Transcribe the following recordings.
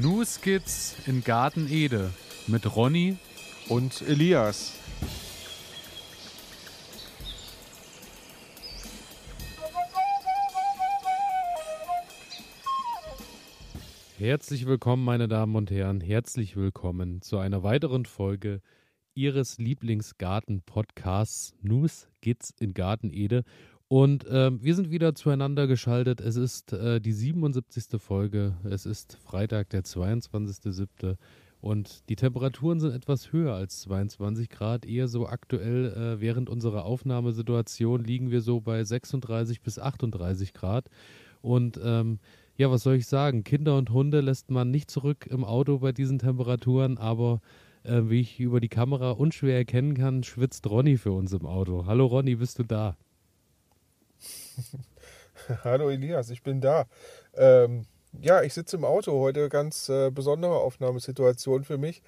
New Skits in Garten Ede mit Ronny und Elias. Herzlich willkommen, meine Damen und Herren. Herzlich willkommen zu einer weiteren Folge Ihres Lieblingsgarten-Podcasts News Skits in Garten Ede. Und ähm, wir sind wieder zueinander geschaltet. Es ist äh, die 77. Folge. Es ist Freitag, der 22.07. Und die Temperaturen sind etwas höher als 22 Grad. Eher so aktuell äh, während unserer Aufnahmesituation liegen wir so bei 36 bis 38 Grad. Und ähm, ja, was soll ich sagen? Kinder und Hunde lässt man nicht zurück im Auto bei diesen Temperaturen, aber äh, wie ich über die Kamera unschwer erkennen kann, schwitzt Ronny für uns im Auto. Hallo Ronny, bist du da? Hallo Elias, ich bin da. Ähm, ja, ich sitze im Auto heute, ganz äh, besondere Aufnahmesituation für mich,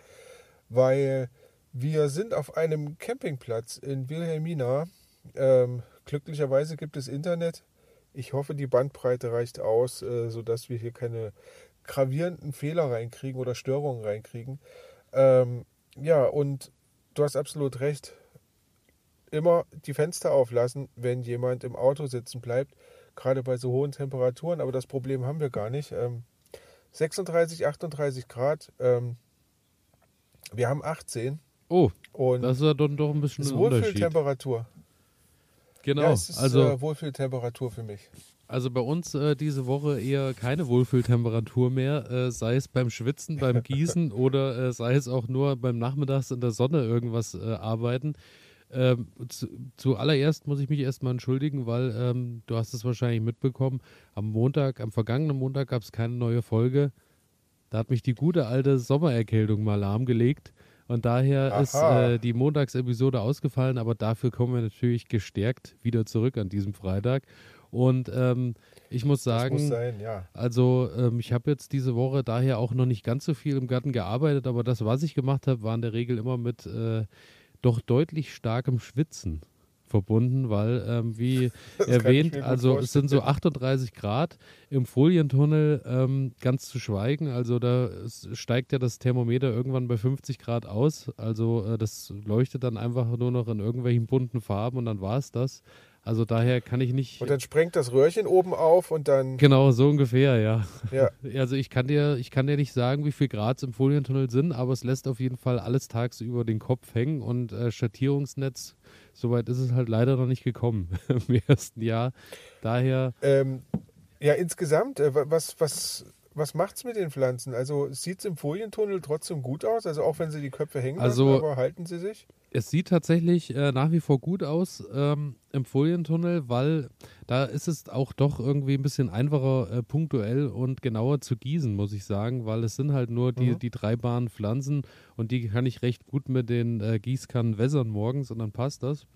weil wir sind auf einem Campingplatz in Wilhelmina. Ähm, glücklicherweise gibt es Internet. Ich hoffe, die Bandbreite reicht aus, äh, sodass wir hier keine gravierenden Fehler reinkriegen oder Störungen reinkriegen. Ähm, ja, und du hast absolut recht immer die Fenster auflassen, wenn jemand im Auto sitzen bleibt, gerade bei so hohen Temperaturen. Aber das Problem haben wir gar nicht. Ähm, 36, 38 Grad. Ähm, wir haben 18. Oh, und das ist ja dann doch ein bisschen ist Wohlfühltemperatur. Genau, ja, es ist also äh, Wohlfühltemperatur für mich. Also bei uns äh, diese Woche eher keine Wohlfühltemperatur mehr, äh, sei es beim Schwitzen, beim Gießen oder äh, sei es auch nur beim Nachmittags in der Sonne irgendwas äh, arbeiten. Ähm, zu, zuallererst muss ich mich erstmal entschuldigen, weil ähm, du hast es wahrscheinlich mitbekommen. Am Montag, am vergangenen Montag gab es keine neue Folge. Da hat mich die gute alte Sommererkältung mal lahmgelegt. Und daher Aha. ist äh, die Montagsepisode ausgefallen, aber dafür kommen wir natürlich gestärkt wieder zurück an diesem Freitag. Und ähm, ich muss sagen, muss sein, ja. also ähm, ich habe jetzt diese Woche daher auch noch nicht ganz so viel im Garten gearbeitet, aber das, was ich gemacht habe, war in der Regel immer mit äh, doch deutlich starkem Schwitzen verbunden, weil, ähm, wie das erwähnt, also es sind so 38 Grad im Folientunnel, ähm, ganz zu schweigen. Also da steigt ja das Thermometer irgendwann bei 50 Grad aus. Also äh, das leuchtet dann einfach nur noch in irgendwelchen bunten Farben und dann war es das. Also daher kann ich nicht. Und dann sprengt das Röhrchen oben auf und dann. Genau, so ungefähr, ja. ja. Also ich kann dir, ich kann dir nicht sagen, wie viel Grad im Folientunnel sind, aber es lässt auf jeden Fall alles tagsüber den Kopf hängen und äh, Schattierungsnetz, soweit ist es halt leider noch nicht gekommen im ersten Jahr. Daher. Ähm, ja, insgesamt, äh, was, was was macht's mit den Pflanzen? Also sieht es im Folientunnel trotzdem gut aus? Also auch wenn sie die Köpfe hängen, also, lassen, aber halten sie sich? Es sieht tatsächlich äh, nach wie vor gut aus ähm, im Folientunnel, weil da ist es auch doch irgendwie ein bisschen einfacher äh, punktuell und genauer zu gießen, muss ich sagen, weil es sind halt nur die, mhm. die drei Bahnen Pflanzen und die kann ich recht gut mit den äh, Gießkannen wässern morgens und dann passt das.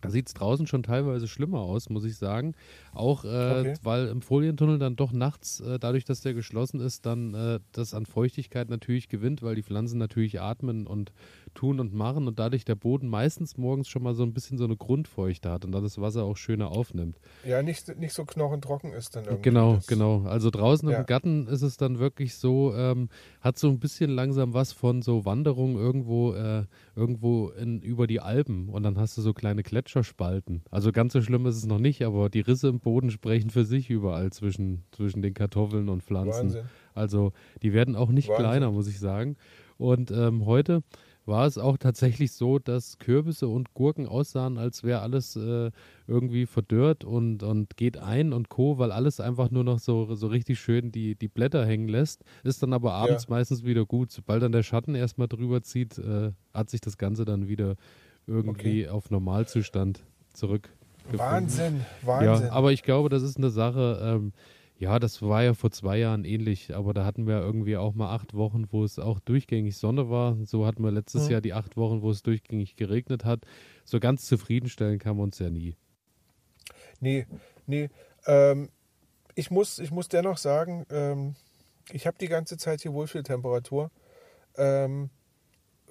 Da sieht es draußen schon teilweise schlimmer aus, muss ich sagen. Auch äh, okay. weil im Folientunnel dann doch nachts, äh, dadurch, dass der geschlossen ist, dann äh, das an Feuchtigkeit natürlich gewinnt, weil die Pflanzen natürlich atmen und tun und machen und dadurch der Boden meistens morgens schon mal so ein bisschen so eine Grundfeuchte hat und dann das Wasser auch schöner aufnimmt. Ja, nicht, nicht so knochentrocken ist dann irgendwie. Genau, genau. Also draußen ja. im Garten ist es dann wirklich so, ähm, hat so ein bisschen langsam was von so Wanderung irgendwo, äh, irgendwo in, über die Alpen und dann hast du so kleine Gletscherspalten. Also ganz so schlimm ist es noch nicht, aber die Risse im Boden sprechen für sich überall zwischen, zwischen den Kartoffeln und Pflanzen. Wahnsinn. Also die werden auch nicht Wahnsinn. kleiner, muss ich sagen. Und ähm, heute war es auch tatsächlich so, dass Kürbisse und Gurken aussahen, als wäre alles äh, irgendwie verdörrt und, und geht ein und Co., weil alles einfach nur noch so, so richtig schön die, die Blätter hängen lässt. Ist dann aber abends ja. meistens wieder gut. Sobald dann der Schatten erstmal drüber zieht, äh, hat sich das Ganze dann wieder irgendwie okay. auf Normalzustand zurück. Wahnsinn, Wahnsinn. Ja, aber ich glaube, das ist eine Sache, ähm, ja, das war ja vor zwei Jahren ähnlich, aber da hatten wir irgendwie auch mal acht Wochen, wo es auch durchgängig Sonne war. So hatten wir letztes mhm. Jahr die acht Wochen, wo es durchgängig geregnet hat. So ganz zufriedenstellen kann man uns ja nie. Nee, nee. Ähm, ich, muss, ich muss dennoch sagen, ähm, ich habe die ganze Zeit hier Wohlfühltemperatur. Ähm,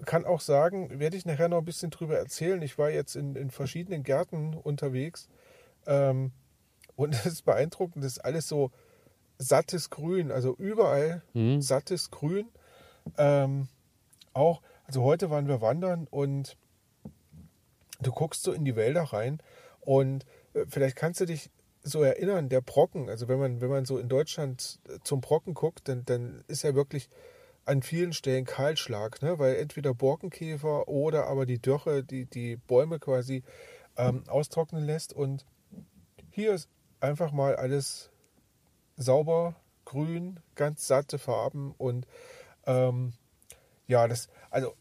kann auch sagen, werde ich nachher noch ein bisschen drüber erzählen. Ich war jetzt in, in verschiedenen Gärten unterwegs. Ähm, und es ist beeindruckend, das ist alles so sattes Grün, also überall mhm. sattes Grün. Ähm, auch, also heute waren wir wandern und du guckst so in die Wälder rein und äh, vielleicht kannst du dich so erinnern, der Brocken, also wenn man, wenn man so in Deutschland zum Brocken guckt, dann, dann ist ja wirklich an vielen Stellen Kahlschlag, ne? weil entweder Borkenkäfer oder aber die Dürre, die die Bäume quasi ähm, austrocknen lässt. Und hier ist einfach mal alles sauber, grün, ganz satte Farben und ähm, ja, das, also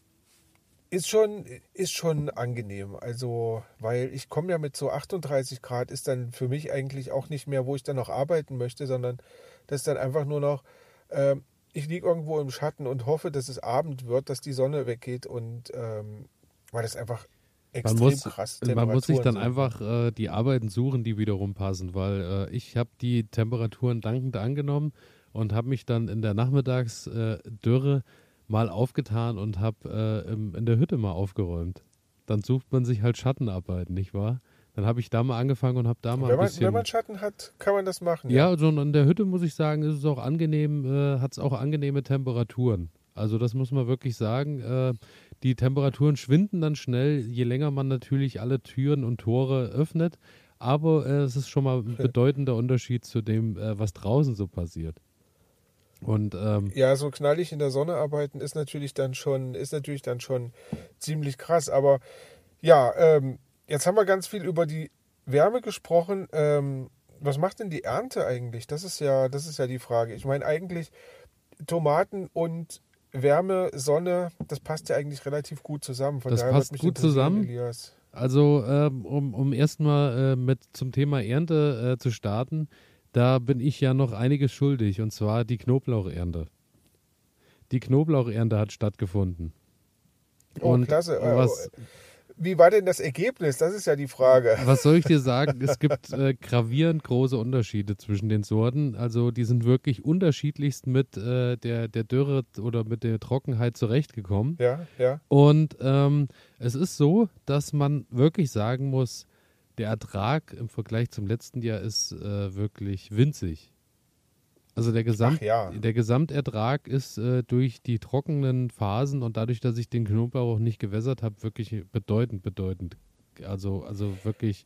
ist schon, ist schon angenehm. Also, weil ich komme ja mit so 38 Grad, ist dann für mich eigentlich auch nicht mehr, wo ich dann noch arbeiten möchte, sondern das ist dann einfach nur noch, äh, ich liege irgendwo im Schatten und hoffe, dass es Abend wird, dass die Sonne weggeht und ähm, weil das einfach extrem man muss, krass Man muss sich dann sind. einfach äh, die Arbeiten suchen, die wiederum passen, weil äh, ich habe die Temperaturen dankend angenommen und habe mich dann in der Nachmittagsdürre äh, mal aufgetan und habe äh, in der Hütte mal aufgeräumt. Dann sucht man sich halt Schattenarbeiten, nicht wahr? Dann habe ich da mal angefangen und habe da mal wenn man, ein bisschen. Wenn man Schatten hat, kann man das machen. Ja, ja also in der Hütte muss ich sagen, ist es auch angenehm, äh, hat es auch angenehme Temperaturen. Also das muss man wirklich sagen. Äh, die Temperaturen schwinden dann schnell, je länger man natürlich alle Türen und Tore öffnet. Aber äh, es ist schon mal ein bedeutender Unterschied zu dem, äh, was draußen so passiert. Und, ähm, ja, so knallig in der Sonne arbeiten ist natürlich dann schon, ist natürlich dann schon ziemlich krass. Aber ja, ähm, Jetzt haben wir ganz viel über die Wärme gesprochen. Ähm, was macht denn die Ernte eigentlich? Das ist ja, das ist ja die Frage. Ich meine eigentlich Tomaten und Wärme, Sonne, das passt ja eigentlich relativ gut zusammen. Von das passt gut zusammen. Elias. Also ähm, um, um erstmal äh, mit zum Thema Ernte äh, zu starten, da bin ich ja noch einiges schuldig und zwar die Knoblauchernte. Die Knoblauchernte hat stattgefunden. Oh, und klasse. Was, äh, wie war denn das Ergebnis? Das ist ja die Frage. Was soll ich dir sagen? Es gibt äh, gravierend große Unterschiede zwischen den Sorten. Also die sind wirklich unterschiedlichst mit äh, der, der Dürre oder mit der Trockenheit zurechtgekommen. Ja, ja. Und ähm, es ist so, dass man wirklich sagen muss, der Ertrag im Vergleich zum letzten Jahr ist äh, wirklich winzig. Also der, Gesamt, ja. der Gesamtertrag ist äh, durch die trockenen Phasen und dadurch, dass ich den Knoblauch nicht gewässert habe, wirklich bedeutend, bedeutend. Also, also wirklich.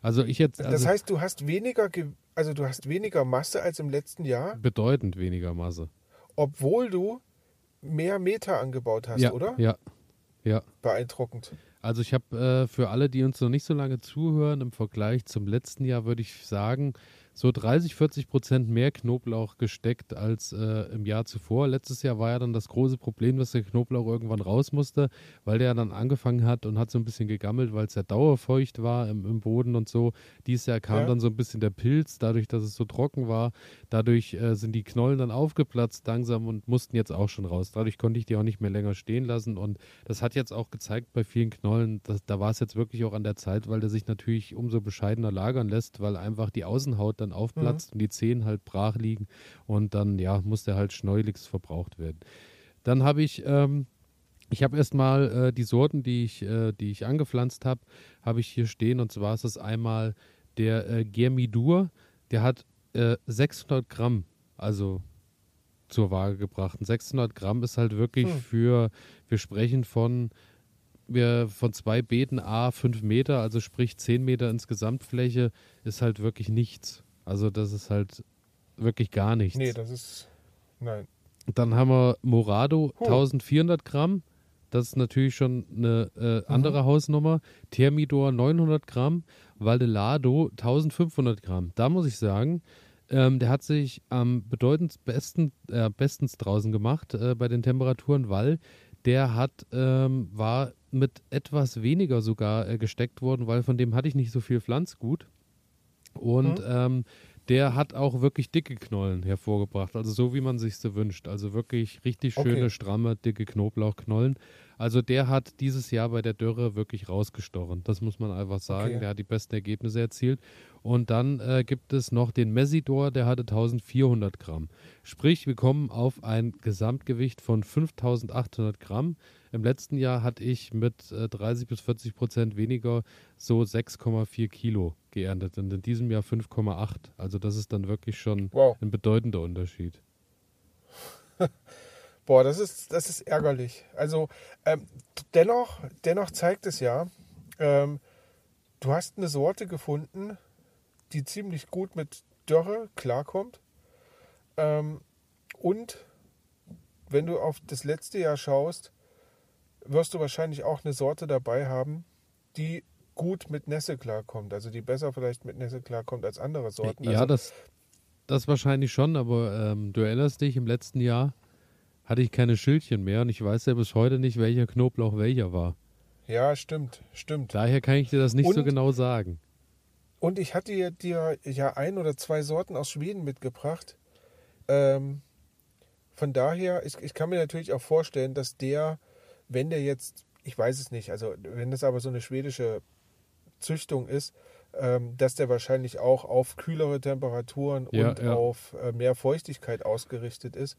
Also ich jetzt. Also das heißt, du hast weniger, also du hast weniger Masse als im letzten Jahr? Bedeutend weniger Masse. Obwohl du mehr Meter angebaut hast, ja, oder? Ja. Ja. Beeindruckend. Also ich habe äh, für alle, die uns noch nicht so lange zuhören, im Vergleich zum letzten Jahr würde ich sagen, so 30, 40 Prozent mehr Knoblauch gesteckt als äh, im Jahr zuvor. Letztes Jahr war ja dann das große Problem, dass der Knoblauch irgendwann raus musste, weil der dann angefangen hat und hat so ein bisschen gegammelt, weil es ja dauerfeucht war im, im, Boden und so. Dieses Jahr kam ja. dann so ein bisschen der Pilz, dadurch, dass es so trocken war. Dadurch äh, sind die Knollen dann aufgeplatzt langsam und mussten jetzt auch schon raus. Dadurch konnte ich die auch nicht mehr länger stehen lassen und das hat jetzt auch gezeigt bei vielen Knollen, dass, da war es jetzt wirklich auch an der Zeit, weil der sich natürlich umso bescheidener lagern lässt, weil einfach die Außenhaut dann aufplatzt mhm. und die Zehen halt brach liegen und dann ja muss der halt schneulichst verbraucht werden. Dann habe ich ähm, ich habe erstmal äh, die Sorten, die ich, äh, die ich angepflanzt habe, habe ich hier stehen. Und zwar ist es einmal der äh, Germidur, der hat äh, 600 Gramm, also zur Waage gebracht. Und 600 Gramm ist halt wirklich hm. für, wir sprechen von, wir von zwei Beeten A 5 Meter, also sprich 10 Meter insgesamt Fläche, ist halt wirklich nichts. Also das ist halt wirklich gar nichts. Nee, das ist. Nein. Dann haben wir Morado, huh. 1400 Gramm. Das ist natürlich schon eine äh, andere mhm. Hausnummer. Thermidor 900 Gramm. Valdelado 1500 Gramm. Da muss ich sagen, ähm, der hat sich am bedeutend besten, äh, bestens draußen gemacht äh, bei den Temperaturen, weil der hat, ähm, war mit etwas weniger sogar äh, gesteckt worden, weil von dem hatte ich nicht so viel Pflanzgut. Und mhm. ähm, der hat auch wirklich dicke Knollen hervorgebracht, also so wie man sich so wünscht. Also wirklich richtig schöne, okay. stramme, dicke Knoblauchknollen. Also der hat dieses Jahr bei der Dürre wirklich rausgestochen. Das muss man einfach sagen. Okay. Der hat die besten Ergebnisse erzielt. Und dann äh, gibt es noch den Messidor, der hatte 1400 Gramm. Sprich, wir kommen auf ein Gesamtgewicht von 5800 Gramm. Im letzten Jahr hatte ich mit äh, 30 bis 40 Prozent weniger so 6,4 Kilo geerntet und in diesem Jahr 5,8. Also das ist dann wirklich schon wow. ein bedeutender Unterschied. Boah, das ist, das ist ärgerlich. Also ähm, dennoch, dennoch zeigt es ja, ähm, du hast eine Sorte gefunden, die ziemlich gut mit Dörre klarkommt. Ähm, und wenn du auf das letzte Jahr schaust, wirst du wahrscheinlich auch eine Sorte dabei haben, die gut mit Nässe klarkommt. Also die besser vielleicht mit Nässe klarkommt als andere Sorten. Ja, also, das, das wahrscheinlich schon, aber ähm, du erinnerst dich, im letzten Jahr hatte ich keine Schildchen mehr und ich weiß ja bis heute nicht, welcher Knoblauch welcher war. Ja, stimmt, stimmt. Daher kann ich dir das nicht und, so genau sagen. Und ich hatte dir ja ein oder zwei Sorten aus Schweden mitgebracht. Ähm, von daher, ich, ich kann mir natürlich auch vorstellen, dass der, wenn der jetzt, ich weiß es nicht, also wenn das aber so eine schwedische Züchtung ist, ähm, dass der wahrscheinlich auch auf kühlere Temperaturen ja, und ja. auf äh, mehr Feuchtigkeit ausgerichtet ist,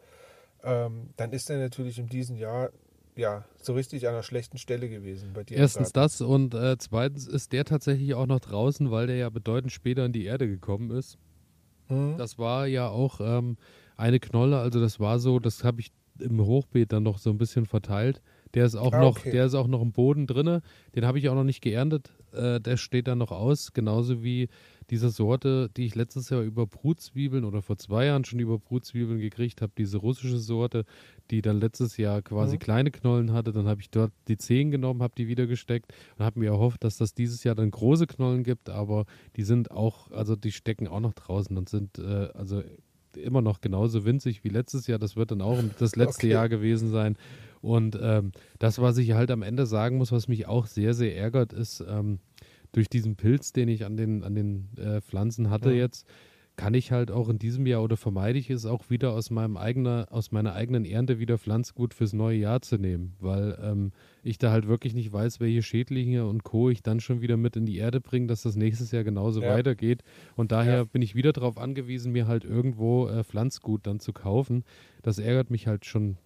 ähm, dann ist er natürlich in diesem Jahr ja so richtig an einer schlechten Stelle gewesen bei dir. Erstens das und äh, zweitens ist der tatsächlich auch noch draußen, weil der ja bedeutend später in die Erde gekommen ist. Mhm. Das war ja auch ähm, eine Knolle, also das war so, das habe ich im Hochbeet dann noch so ein bisschen verteilt. Der ist auch ah, noch, okay. der ist auch noch im Boden drinne. Den habe ich auch noch nicht geerntet. Äh, der steht dann noch aus, genauso wie diese Sorte, die ich letztes Jahr über Brutzwiebeln oder vor zwei Jahren schon über Brutzwiebeln gekriegt habe, diese russische Sorte, die dann letztes Jahr quasi mhm. kleine Knollen hatte. Dann habe ich dort die Zehen genommen, habe die wieder gesteckt und habe mir erhofft, dass das dieses Jahr dann große Knollen gibt, aber die sind auch, also die stecken auch noch draußen und sind äh, also immer noch genauso winzig wie letztes Jahr. Das wird dann auch das letzte okay. Jahr gewesen sein. Und ähm, das, was ich halt am Ende sagen muss, was mich auch sehr, sehr ärgert, ist, ähm, durch diesen Pilz, den ich an den, an den äh, Pflanzen hatte ja. jetzt, kann ich halt auch in diesem Jahr oder vermeide ich es auch wieder aus meinem eigenen, aus meiner eigenen Ernte wieder Pflanzgut fürs neue Jahr zu nehmen, weil ähm, ich da halt wirklich nicht weiß, welche Schädlinge und Co. ich dann schon wieder mit in die Erde bringe, dass das nächstes Jahr genauso ja. weitergeht. Und daher ja. bin ich wieder darauf angewiesen, mir halt irgendwo äh, Pflanzgut dann zu kaufen. Das ärgert mich halt schon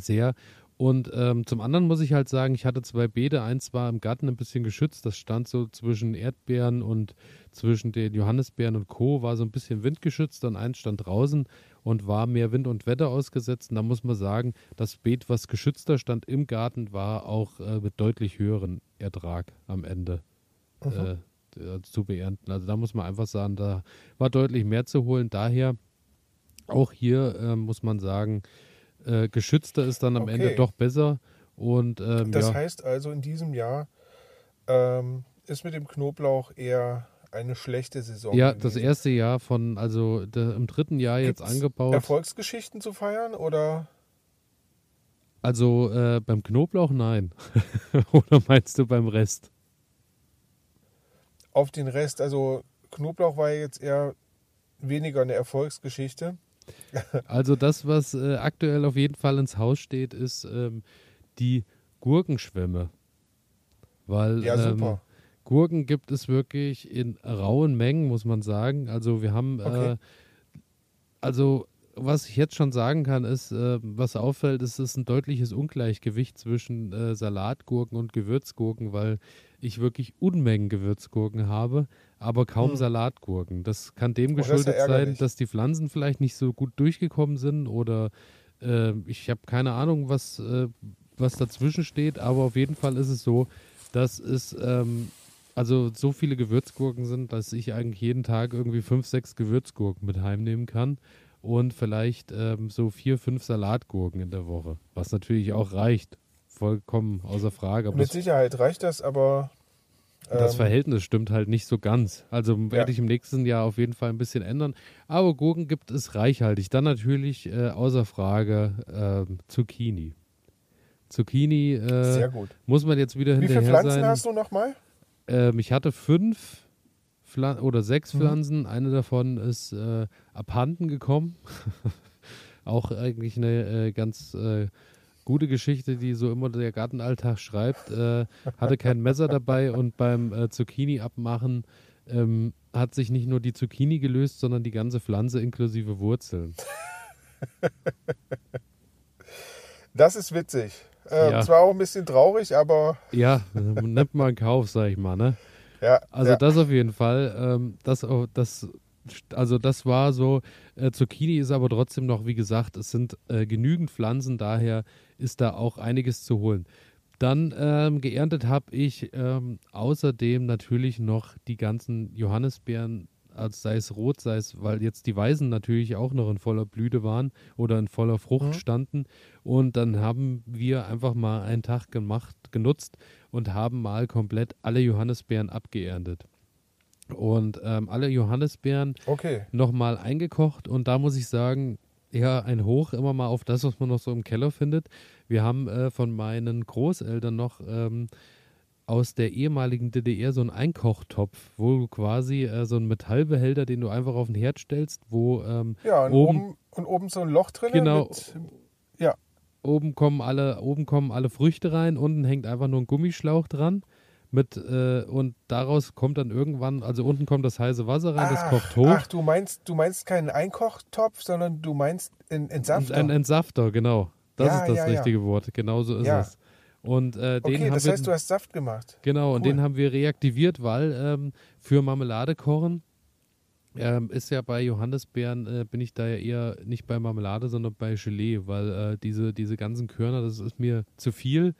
sehr. Und ähm, zum anderen muss ich halt sagen, ich hatte zwei Beete. Eins war im Garten ein bisschen geschützt. Das stand so zwischen Erdbeeren und zwischen den Johannisbeeren und Co. war so ein bisschen windgeschützt. Dann eins stand draußen und war mehr Wind und Wetter ausgesetzt. Und da muss man sagen, das Beet, was geschützter stand im Garten, war auch äh, mit deutlich höheren Ertrag am Ende äh, zu beernten. Also da muss man einfach sagen, da war deutlich mehr zu holen. Daher auch hier äh, muss man sagen, äh, geschützter ist dann am okay. Ende doch besser. Und, ähm, das ja. heißt also, in diesem Jahr ähm, ist mit dem Knoblauch eher eine schlechte Saison. Ja, das erste Jahr von, also der, im dritten Jahr Gibt's jetzt angebaut. Erfolgsgeschichten zu feiern oder? Also äh, beim Knoblauch nein. oder meinst du beim Rest? Auf den Rest, also Knoblauch war ja jetzt eher weniger eine Erfolgsgeschichte. Also das, was äh, aktuell auf jeden Fall ins Haus steht, ist ähm, die Gurkenschwämme. Weil ja, ähm, Gurken gibt es wirklich in rauen Mengen, muss man sagen. Also wir haben, okay. äh, also was ich jetzt schon sagen kann, ist, äh, was auffällt, ist, es ist ein deutliches Ungleichgewicht zwischen äh, Salatgurken und Gewürzgurken, weil ich wirklich Unmengen Gewürzgurken habe, aber kaum hm. Salatgurken. Das kann dem oh, geschuldet das sein, dass die Pflanzen vielleicht nicht so gut durchgekommen sind oder äh, ich habe keine Ahnung, was, äh, was dazwischen steht, aber auf jeden Fall ist es so, dass es ähm, also so viele Gewürzgurken sind, dass ich eigentlich jeden Tag irgendwie fünf, sechs Gewürzgurken mit heimnehmen kann und vielleicht ähm, so vier, fünf Salatgurken in der Woche, was natürlich auch reicht vollkommen außer Frage. Mit Sicherheit reicht das, aber. Ähm, das Verhältnis stimmt halt nicht so ganz. Also werde ja. ich im nächsten Jahr auf jeden Fall ein bisschen ändern. Aber Gurken gibt es reichhaltig. Dann natürlich äh, außer Frage äh, Zucchini. Zucchini äh, muss man jetzt wieder hinterher sein. Wie viele Pflanzen sein. hast du nochmal? Ähm, ich hatte fünf Pflan oder sechs mhm. Pflanzen. Eine davon ist äh, abhanden gekommen. Auch eigentlich eine äh, ganz äh, gute Geschichte, die so immer der Gartenalltag schreibt. Äh, hatte kein Messer dabei und beim äh, Zucchini abmachen ähm, hat sich nicht nur die Zucchini gelöst, sondern die ganze Pflanze inklusive Wurzeln. Das ist witzig. Äh, ja. Zwar auch ein bisschen traurig, aber. Ja, nimmt mal in Kauf, sag ich mal, ne? Ja, also ja. das auf jeden Fall. Ähm, das, das, also das war so. Äh, Zucchini ist aber trotzdem noch, wie gesagt, es sind äh, genügend Pflanzen, daher ist da auch einiges zu holen. Dann ähm, geerntet habe ich ähm, außerdem natürlich noch die ganzen Johannisbeeren, also sei es rot, sei es, weil jetzt die Weißen natürlich auch noch in voller Blüte waren oder in voller Frucht mhm. standen. Und dann haben wir einfach mal einen Tag gemacht, genutzt und haben mal komplett alle Johannisbeeren abgeerntet. Und ähm, alle Johannisbeeren okay. nochmal eingekocht. Und da muss ich sagen, ja, ein Hoch immer mal auf das, was man noch so im Keller findet. Wir haben äh, von meinen Großeltern noch ähm, aus der ehemaligen DDR so einen Einkochtopf, wo du quasi äh, so einen Metallbehälter, den du einfach auf den Herd stellst, wo ähm, ja, und oben, oben, und oben so ein Loch drin. Genau. Mit, ja. Oben kommen alle, oben kommen alle Früchte rein, unten hängt einfach nur ein Gummischlauch dran mit äh, und daraus kommt dann irgendwann, also unten kommt das heiße Wasser rein, ach, das kocht hoch. Ach, du meinst, du meinst keinen Einkochtopf, sondern du meinst einen Entsafter. Ein Entsafter, genau. Das ja, ist das ja, richtige ja. Wort. Genauso ist es. Und äh, den okay, haben das wir, heißt, du hast Saft gemacht. Genau, cool. und den haben wir reaktiviert, weil ähm, für Marmelade kochen ähm, ist ja bei Johannisbeeren, äh, bin ich da ja eher nicht bei Marmelade, sondern bei Gelee, weil äh, diese, diese ganzen Körner, das ist mir zu viel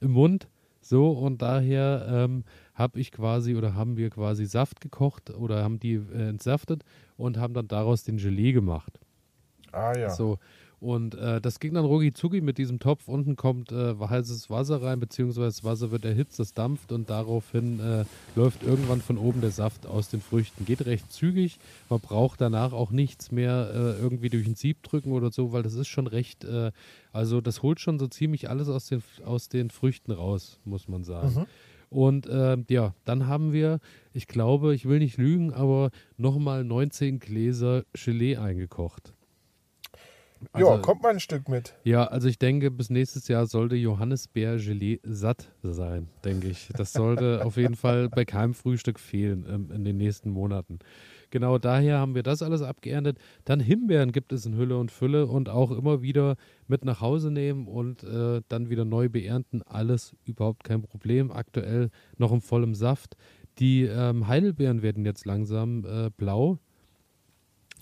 im Mund. So, und daher ähm, habe ich quasi oder haben wir quasi Saft gekocht oder haben die äh, entsaftet und haben dann daraus den Gelee gemacht. Ah ja. So, und äh, das ging dann rucki zucki mit diesem Topf. Unten kommt äh, heißes Wasser rein, beziehungsweise das Wasser wird erhitzt, das dampft und daraufhin äh, läuft irgendwann von oben der Saft aus den Früchten. Geht recht zügig. Man braucht danach auch nichts mehr äh, irgendwie durch ein Sieb drücken oder so, weil das ist schon recht, äh, also das holt schon so ziemlich alles aus den, aus den Früchten raus, muss man sagen. Mhm. Und äh, ja, dann haben wir, ich glaube, ich will nicht lügen, aber nochmal 19 Gläser Gelee eingekocht. Also, ja, kommt mal ein Stück mit. Ja, also ich denke, bis nächstes Jahr sollte Johannisbeer-Gelee satt sein, denke ich. Das sollte auf jeden Fall bei keinem Frühstück fehlen ähm, in den nächsten Monaten. Genau daher haben wir das alles abgeerntet. Dann Himbeeren gibt es in Hülle und Fülle und auch immer wieder mit nach Hause nehmen und äh, dann wieder neu beernten. Alles überhaupt kein Problem. Aktuell noch im vollen Saft. Die ähm, Heidelbeeren werden jetzt langsam äh, blau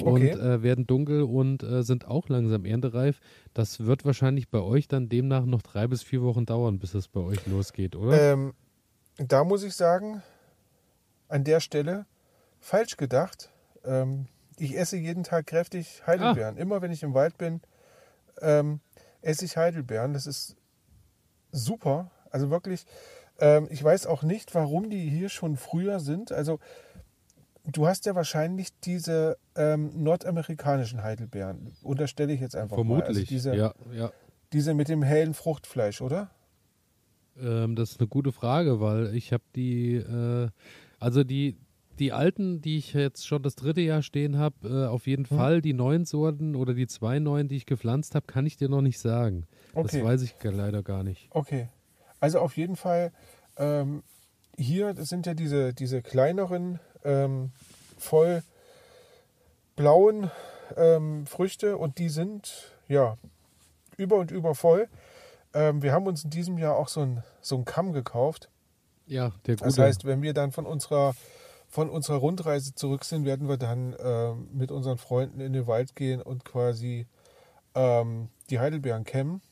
okay. und äh, werden dunkel und äh, sind auch langsam erntereif. Das wird wahrscheinlich bei euch dann demnach noch drei bis vier Wochen dauern, bis es bei euch losgeht, oder? Ähm, da muss ich sagen, an der Stelle falsch gedacht. Ähm, ich esse jeden Tag kräftig Heidelbeeren. Ah. Immer wenn ich im Wald bin, ähm, esse ich Heidelbeeren. Das ist super. Also wirklich, ähm, ich weiß auch nicht, warum die hier schon früher sind. Also Du hast ja wahrscheinlich diese ähm, nordamerikanischen Heidelbeeren. Unterstelle ich jetzt einfach Vermutlich, mal. Also diese, ja, ja. Diese mit dem hellen Fruchtfleisch, oder? Ähm, das ist eine gute Frage, weil ich habe die, äh, also die, die alten, die ich jetzt schon das dritte Jahr stehen habe, äh, auf jeden hm. Fall die neuen Sorten oder die zwei neuen, die ich gepflanzt habe, kann ich dir noch nicht sagen. Okay. Das weiß ich leider gar nicht. Okay. Also auf jeden Fall, ähm, hier sind ja diese, diese kleineren ähm, voll blauen ähm, Früchte und die sind ja über und über voll. Ähm, wir haben uns in diesem Jahr auch so ein, so einen Kamm gekauft. Ja, der gute. Das heißt, wenn wir dann von unserer, von unserer Rundreise zurück sind, werden wir dann ähm, mit unseren Freunden in den Wald gehen und quasi ähm, die Heidelbeeren kämmen.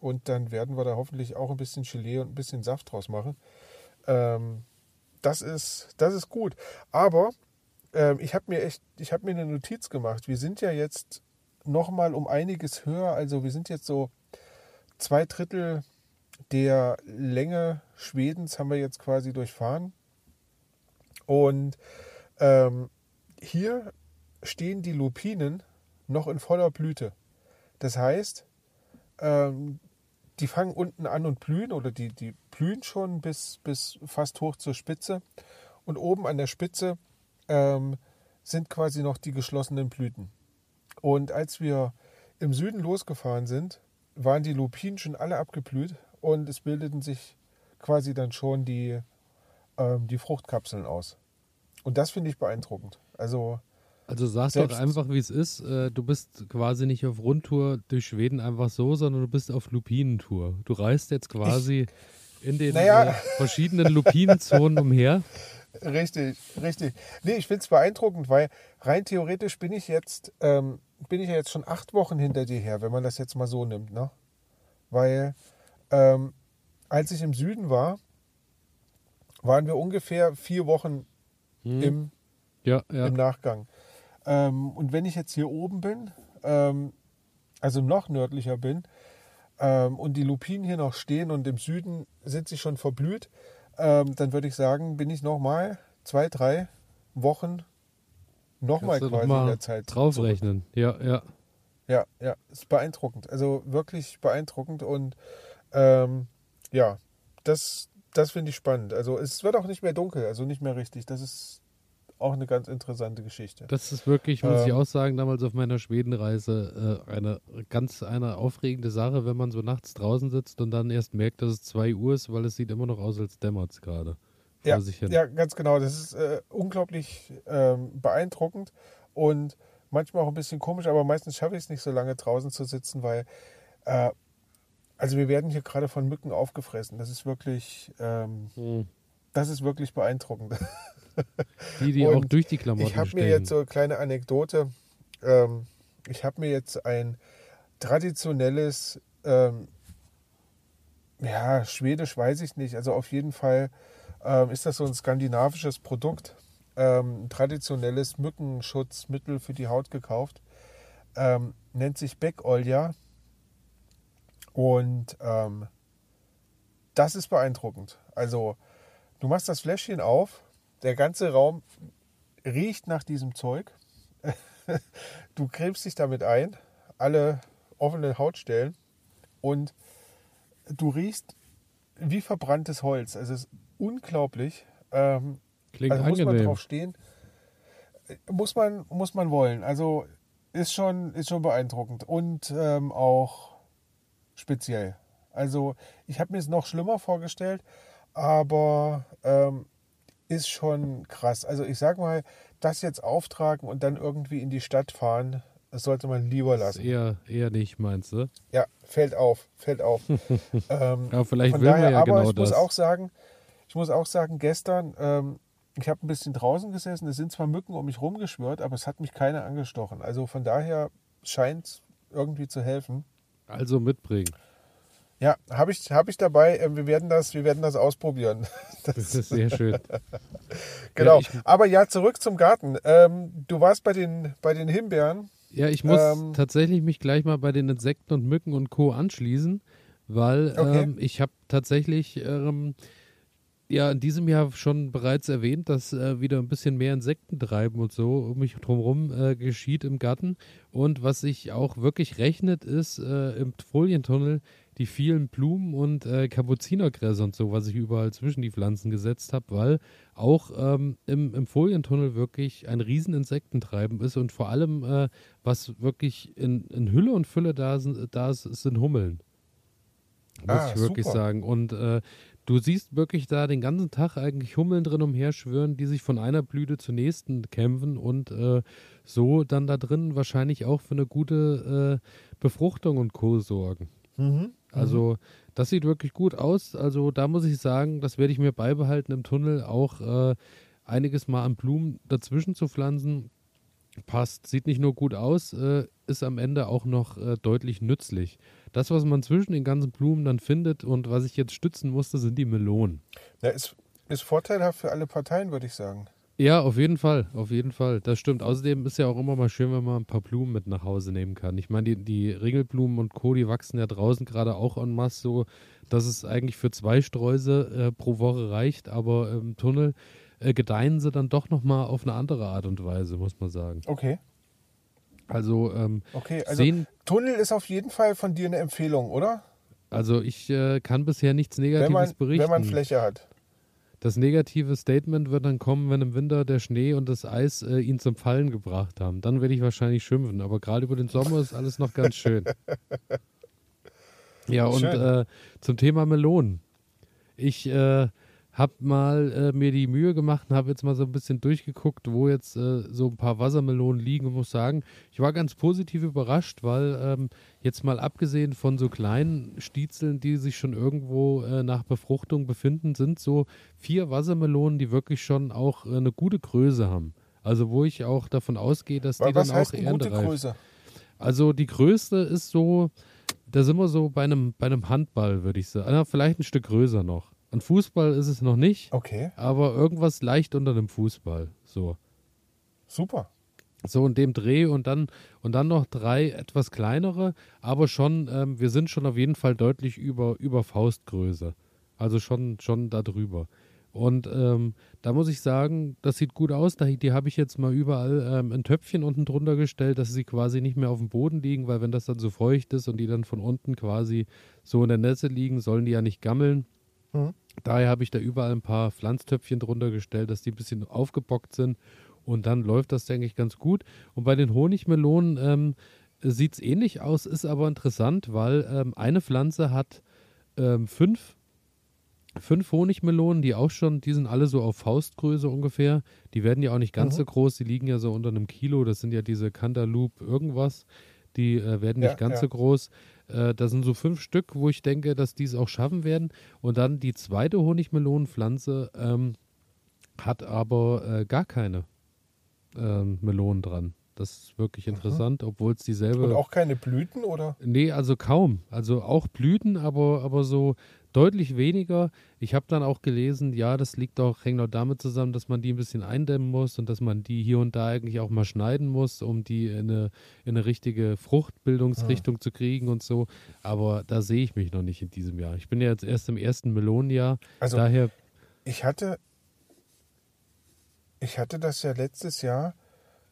Und dann werden wir da hoffentlich auch ein bisschen Gelee und ein bisschen Saft draus machen. Ähm, das ist, das ist gut. Aber ähm, ich habe mir echt, ich habe mir eine Notiz gemacht. Wir sind ja jetzt noch mal um einiges höher. Also wir sind jetzt so zwei Drittel der Länge Schwedens haben wir jetzt quasi durchfahren. Und ähm, hier stehen die Lupinen noch in voller Blüte. Das heißt, ähm, die fangen unten an und blühen oder die, die blühen schon bis, bis fast hoch zur Spitze. Und oben an der Spitze ähm, sind quasi noch die geschlossenen Blüten. Und als wir im Süden losgefahren sind, waren die Lupinen schon alle abgeblüht und es bildeten sich quasi dann schon die, ähm, die Fruchtkapseln aus. Und das finde ich beeindruckend. Also also sag's doch einfach, wie es ist. Äh, du bist quasi nicht auf Rundtour durch Schweden einfach so, sondern du bist auf Lupinentour. Du reist jetzt quasi ich, in den naja. Äh, verschiedenen Lupinenzonen umher. richtig, richtig. Nee, ich finde es beeindruckend, weil rein theoretisch bin ich jetzt, ähm, bin ich ja jetzt schon acht Wochen hinter dir her, wenn man das jetzt mal so nimmt, ne? Weil ähm, als ich im Süden war, waren wir ungefähr vier Wochen hm. im, ja, ja. im Nachgang. Ähm, und wenn ich jetzt hier oben bin, ähm, also noch nördlicher bin, ähm, und die Lupinen hier noch stehen und im Süden sind sie schon verblüht, ähm, dann würde ich sagen, bin ich nochmal zwei, drei Wochen nochmal quasi noch mal in der Zeit. Draufrechnen, ja, ja. Ja, ja, ist beeindruckend. Also wirklich beeindruckend und ähm, ja, das, das finde ich spannend. Also es wird auch nicht mehr dunkel, also nicht mehr richtig. Das ist auch eine ganz interessante Geschichte. Das ist wirklich, muss ähm, ich auch sagen, damals auf meiner Schwedenreise äh, eine ganz eine aufregende Sache, wenn man so nachts draußen sitzt und dann erst merkt, dass es 2 Uhr ist, weil es sieht immer noch aus, als dämmert es gerade. Ja, ja, ganz genau. Das ist äh, unglaublich ähm, beeindruckend und manchmal auch ein bisschen komisch, aber meistens schaffe ich es nicht so lange draußen zu sitzen, weil äh, also wir werden hier gerade von Mücken aufgefressen. Das ist wirklich, ähm, hm. das ist wirklich beeindruckend. Die, die auch durch die Klamotten Ich habe mir jetzt so eine kleine Anekdote. Ähm, ich habe mir jetzt ein traditionelles, ähm, ja, Schwedisch weiß ich nicht. Also auf jeden Fall ähm, ist das so ein skandinavisches Produkt. Ähm, ein traditionelles Mückenschutzmittel für die Haut gekauft. Ähm, nennt sich Beckolja. Und ähm, das ist beeindruckend. Also, du machst das Fläschchen auf der ganze Raum riecht nach diesem Zeug. Du cremst dich damit ein, alle offenen Hautstellen und du riechst wie verbranntes Holz. Also es ist unglaublich. Ähm, Klingt also muss angenehm. man drauf stehen. Muss man, muss man wollen. Also ist schon, ist schon beeindruckend und ähm, auch speziell. Also ich habe mir es noch schlimmer vorgestellt, aber ähm, ist schon krass. Also ich sag mal, das jetzt auftragen und dann irgendwie in die Stadt fahren, das sollte man lieber lassen. Eher, eher nicht, meinst du? Ja, fällt auf, fällt auf. ähm, ja, vielleicht will daher, man ja aber genau ich das. Muss auch sagen, ich muss auch sagen, gestern, ähm, ich habe ein bisschen draußen gesessen, es sind zwar Mücken um mich rumgeschwört, aber es hat mich keiner angestochen. Also von daher scheint es irgendwie zu helfen. Also mitbringen. Ja, habe ich, hab ich dabei. Ähm, wir werden das, wir werden das ausprobieren. Das, das ist sehr schön. genau. Ja, Aber ja, zurück zum Garten. Ähm, du warst bei den, bei den Himbeeren. Ja, ich muss ähm, tatsächlich mich gleich mal bei den Insekten und Mücken und Co. anschließen, weil okay. ähm, ich habe tatsächlich ähm, ja in diesem Jahr schon bereits erwähnt, dass äh, wieder ein bisschen mehr Insekten treiben und so um mich drumherum äh, geschieht im Garten. Und was sich auch wirklich rechnet, ist äh, im Folientunnel die vielen Blumen und äh, Kapuzinergräser und so, was ich überall zwischen die Pflanzen gesetzt habe, weil auch ähm, im, im, Folientunnel wirklich ein riesen Insektentreiben ist und vor allem, äh, was wirklich in, in, Hülle und Fülle da, sind, da ist, sind Hummeln. Muss ah, ich wirklich super. sagen. Und äh, Du siehst wirklich da den ganzen Tag eigentlich Hummeln drin umherschwören, die sich von einer Blüte zur nächsten kämpfen und äh, so dann da drin wahrscheinlich auch für eine gute äh, Befruchtung und Co. sorgen. Mhm. Also das sieht wirklich gut aus. Also da muss ich sagen, das werde ich mir beibehalten im Tunnel auch äh, einiges mal an Blumen dazwischen zu pflanzen. Passt, sieht nicht nur gut aus, äh, ist am Ende auch noch äh, deutlich nützlich. Das, was man zwischen den ganzen Blumen dann findet und was ich jetzt stützen musste, sind die Melonen. Ja, ist, ist vorteilhaft für alle Parteien, würde ich sagen. Ja, auf jeden Fall, auf jeden Fall. Das stimmt. Außerdem ist ja auch immer mal schön, wenn man ein paar Blumen mit nach Hause nehmen kann. Ich meine, die, die Ringelblumen und Co., die wachsen ja draußen gerade auch en masse so, dass es eigentlich für zwei Streuse äh, pro Woche reicht, aber im Tunnel äh, gedeihen sie dann doch nochmal auf eine andere Art und Weise, muss man sagen. Okay. Also, ähm, okay, also sehen, Tunnel ist auf jeden Fall von dir eine Empfehlung, oder? Also ich äh, kann bisher nichts Negatives wenn man, berichten. Wenn man Fläche hat. Das negative Statement wird dann kommen, wenn im Winter der Schnee und das Eis äh, ihn zum Fallen gebracht haben. Dann werde ich wahrscheinlich schimpfen. Aber gerade über den Sommer ist alles noch ganz schön. ja, und äh, zum Thema Melonen. Ich äh, Hab mal äh, mir die Mühe gemacht und habe jetzt mal so ein bisschen durchgeguckt, wo jetzt äh, so ein paar Wassermelonen liegen und muss sagen, ich war ganz positiv überrascht, weil ähm, jetzt mal abgesehen von so kleinen Stiezeln, die sich schon irgendwo äh, nach Befruchtung befinden, sind so vier Wassermelonen, die wirklich schon auch äh, eine gute Größe haben. Also wo ich auch davon ausgehe, dass die dann auch eine gute Größe? Also die größte ist so, da sind wir so bei einem, bei einem Handball, würde ich sagen. Vielleicht ein Stück größer noch. Ein Fußball ist es noch nicht, Okay, aber irgendwas leicht unter einem Fußball. So. super. So in dem Dreh und dann und dann noch drei etwas kleinere, aber schon, ähm, wir sind schon auf jeden Fall deutlich über, über Faustgröße. Also schon, schon da drüber. Und ähm, da muss ich sagen, das sieht gut aus. Da, die habe ich jetzt mal überall ähm, ein Töpfchen unten drunter gestellt, dass sie quasi nicht mehr auf dem Boden liegen, weil wenn das dann so feucht ist und die dann von unten quasi so in der Nässe liegen, sollen die ja nicht gammeln. Mhm. Daher habe ich da überall ein paar Pflanztöpfchen drunter gestellt, dass die ein bisschen aufgebockt sind. Und dann läuft das, denke ich, ganz gut. Und bei den Honigmelonen ähm, sieht es ähnlich aus, ist aber interessant, weil ähm, eine Pflanze hat ähm, fünf, fünf Honigmelonen, die auch schon, die sind alle so auf Faustgröße ungefähr. Die werden ja auch nicht ganz Mhm. so groß, die liegen ja so unter einem Kilo. Das sind ja diese Cantaloupe irgendwas. Die äh, werden nicht Ja, ganz ja. so groß. Äh, das sind so fünf Stück, wo ich denke, dass die es auch schaffen werden. Und dann die zweite Honigmelonenpflanze ähm, hat aber äh, gar keine ähm, Melonen dran. Das ist wirklich interessant, obwohl es dieselbe. Und auch keine Blüten oder? Nee, also kaum. Also auch Blüten, aber, aber so deutlich weniger. Ich habe dann auch gelesen, ja, das liegt auch, hängt auch damit zusammen, dass man die ein bisschen eindämmen muss und dass man die hier und da eigentlich auch mal schneiden muss, um die in eine, in eine richtige Fruchtbildungsrichtung zu kriegen und so. Aber da sehe ich mich noch nicht in diesem Jahr. Ich bin ja jetzt erst im ersten Melonenjahr. Also daher, ich hatte, ich hatte das ja letztes Jahr,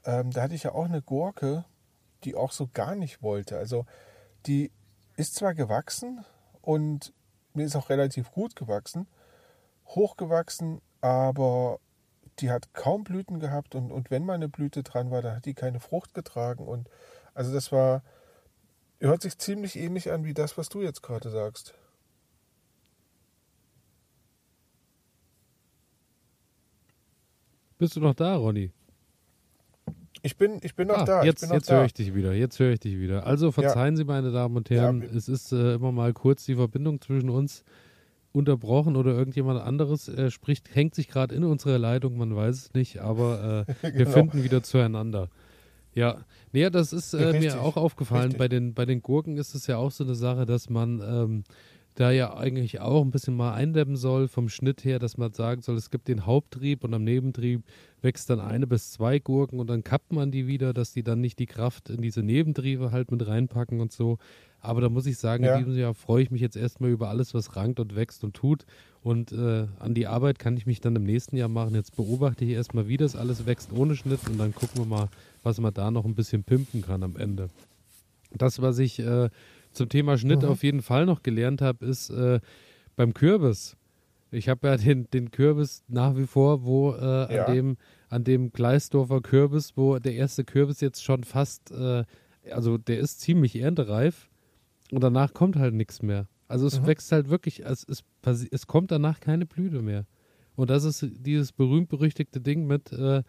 ähm, da hatte ich ja auch eine Gurke, die auch so gar nicht wollte. Also die ist zwar gewachsen und mir ist auch relativ gut gewachsen, hochgewachsen, aber die hat kaum Blüten gehabt und, und wenn mal eine Blüte dran war, dann hat die keine Frucht getragen. Und also das war, hört sich ziemlich ähnlich an wie das, was du jetzt gerade sagst. bist du noch da, Ronny? Ich bin, ich bin noch Ah, da. Jetzt, jetzt da. höre ich dich wieder. Jetzt höre ich dich wieder. Also verzeihen Sie, meine Damen und Herren, Ja. es ist äh, immer mal kurz die Verbindung zwischen uns unterbrochen oder irgendjemand anderes äh, spricht, hängt sich gerade in unsere Leitung, man weiß es nicht, aber äh, wir Genau. finden wieder zueinander. Ja, nee, das ist äh, Richtig, mir auch aufgefallen. richtig. Bei den, bei den Gurken ist es ja auch so eine Sache, dass man ähm, da ja eigentlich auch ein bisschen mal eindämmen soll vom Schnitt her, dass man sagen soll, es gibt den Haupttrieb und am Nebentrieb wächst dann eine bis zwei Gurken und dann kappt man die wieder, dass die dann nicht die Kraft in diese Nebentriebe halt mit reinpacken und so. Aber da muss ich sagen, Ja. in diesem Jahr freue ich mich jetzt erstmal über alles, was rankt und wächst und tut. Und äh, an die Arbeit kann ich mich dann im nächsten Jahr machen. Jetzt beobachte ich erstmal, wie das alles wächst ohne Schnitt und dann gucken wir mal, was man da noch ein bisschen pimpen kann am Ende. Das, was ich äh, zum Thema Schnitt Mhm. auf jeden Fall noch gelernt habe, ist äh, beim Kürbis. Ich habe ja den, den Kürbis nach wie vor, wo äh, Ja. an dem an dem Gleisdorfer Kürbis, wo der erste Kürbis jetzt schon fast, äh, also der ist ziemlich erntereif und danach kommt halt nichts mehr. Also es Mhm. wächst halt wirklich, es, es, es kommt danach keine Blüte mehr. Und das ist dieses berühmt-berüchtigte Ding mit, äh,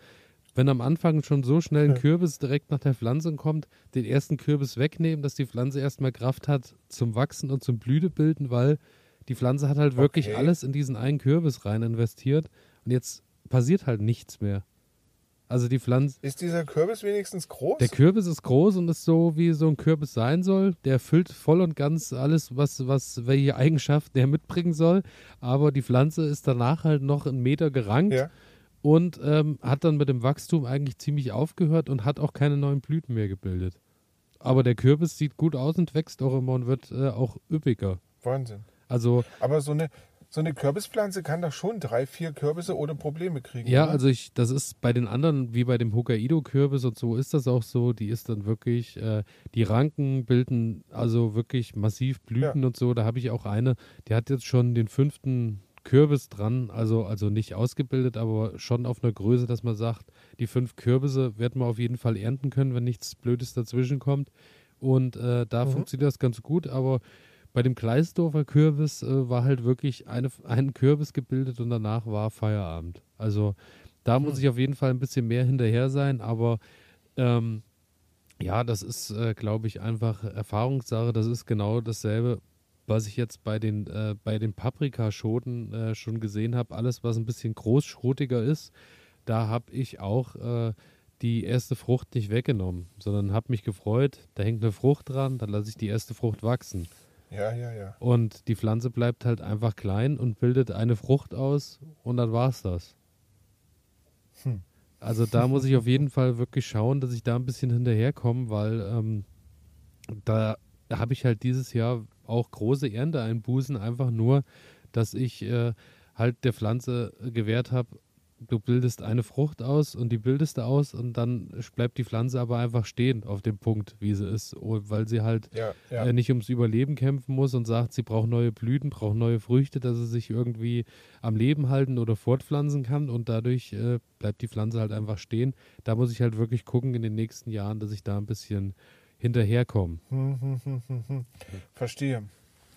wenn am Anfang schon so schnell ein. Kürbis direkt nach der Pflanze kommt, den ersten Kürbis wegnehmen, dass die Pflanze erstmal Kraft hat zum Wachsen und zum Blütebilden, weil die Pflanze hat halt wirklich Okay. alles in diesen einen Kürbis rein investiert und jetzt passiert halt nichts mehr. Also die Pflanze, Ist dieser Kürbis wenigstens groß? der Kürbis ist groß und ist so, wie so ein Kürbis sein soll. Der erfüllt voll und ganz alles, was, was, welche Eigenschaften er mitbringen soll. Aber die Pflanze ist danach halt noch einen Meter gerankt ja. und ähm, hat dann mit dem Wachstum eigentlich ziemlich aufgehört und hat auch keine neuen Blüten mehr gebildet. Aber der Kürbis sieht gut aus und wächst auch immer und wird äh, auch üppiger. Wahnsinn. Also Aber so eine, so eine Kürbispflanze kann doch schon drei, vier Kürbisse ohne Probleme kriegen. Ja, oder? also ich, das ist bei den anderen, wie bei dem Hokkaido-Kürbis und so, ist das auch so. Die ist dann wirklich, äh, die Ranken bilden also wirklich massiv Blüten und so. Da habe ich auch eine, die hat jetzt schon den fünften Kürbis dran, also, also nicht ausgebildet, aber schon auf einer Größe, dass man sagt, die fünf Kürbisse wird man auf jeden Fall ernten können, wenn nichts Blödes dazwischen kommt. Und äh, da Mhm. funktioniert das ganz gut, aber bei dem Kleisdorfer Kürbis äh, war halt wirklich eine, ein Kürbis gebildet und danach war Feierabend. Also da muss hm. ich auf jeden Fall ein bisschen mehr hinterher sein, aber ähm, ja, das ist, äh, glaube ich, einfach Erfahrungssache. Das ist genau dasselbe, was ich jetzt bei den, äh, bei den Paprikaschoten äh, schon gesehen habe. Alles, was ein bisschen großschrotiger ist, da habe ich auch äh, die erste Frucht nicht weggenommen, sondern habe mich gefreut, da hängt eine Frucht dran, dann lasse ich die erste Frucht wachsen. Ja, ja, ja. Und die Pflanze bleibt halt einfach klein und bildet eine Frucht aus und dann war es das. Hm. Also da muss ich auf jeden Fall wirklich schauen, dass ich da ein bisschen hinterherkomme, weil ähm, da habe ich halt dieses Jahr auch große Ernteeinbußen, einfach nur, dass ich äh, halt der Pflanze gewährt habe, du bildest eine Frucht aus und die bildest du aus und dann bleibt die Pflanze aber einfach stehen auf dem Punkt, wie sie ist, weil sie halt ja, ja. Äh, nicht ums Überleben kämpfen muss und sagt, sie braucht neue Blüten, braucht neue Früchte, dass sie sich irgendwie am Leben halten oder fortpflanzen kann und dadurch äh, bleibt die Pflanze halt einfach stehen. Da muss ich halt wirklich gucken in den nächsten Jahren, dass ich da ein bisschen hinterherkomme. Hm, hm, hm, Verstehe.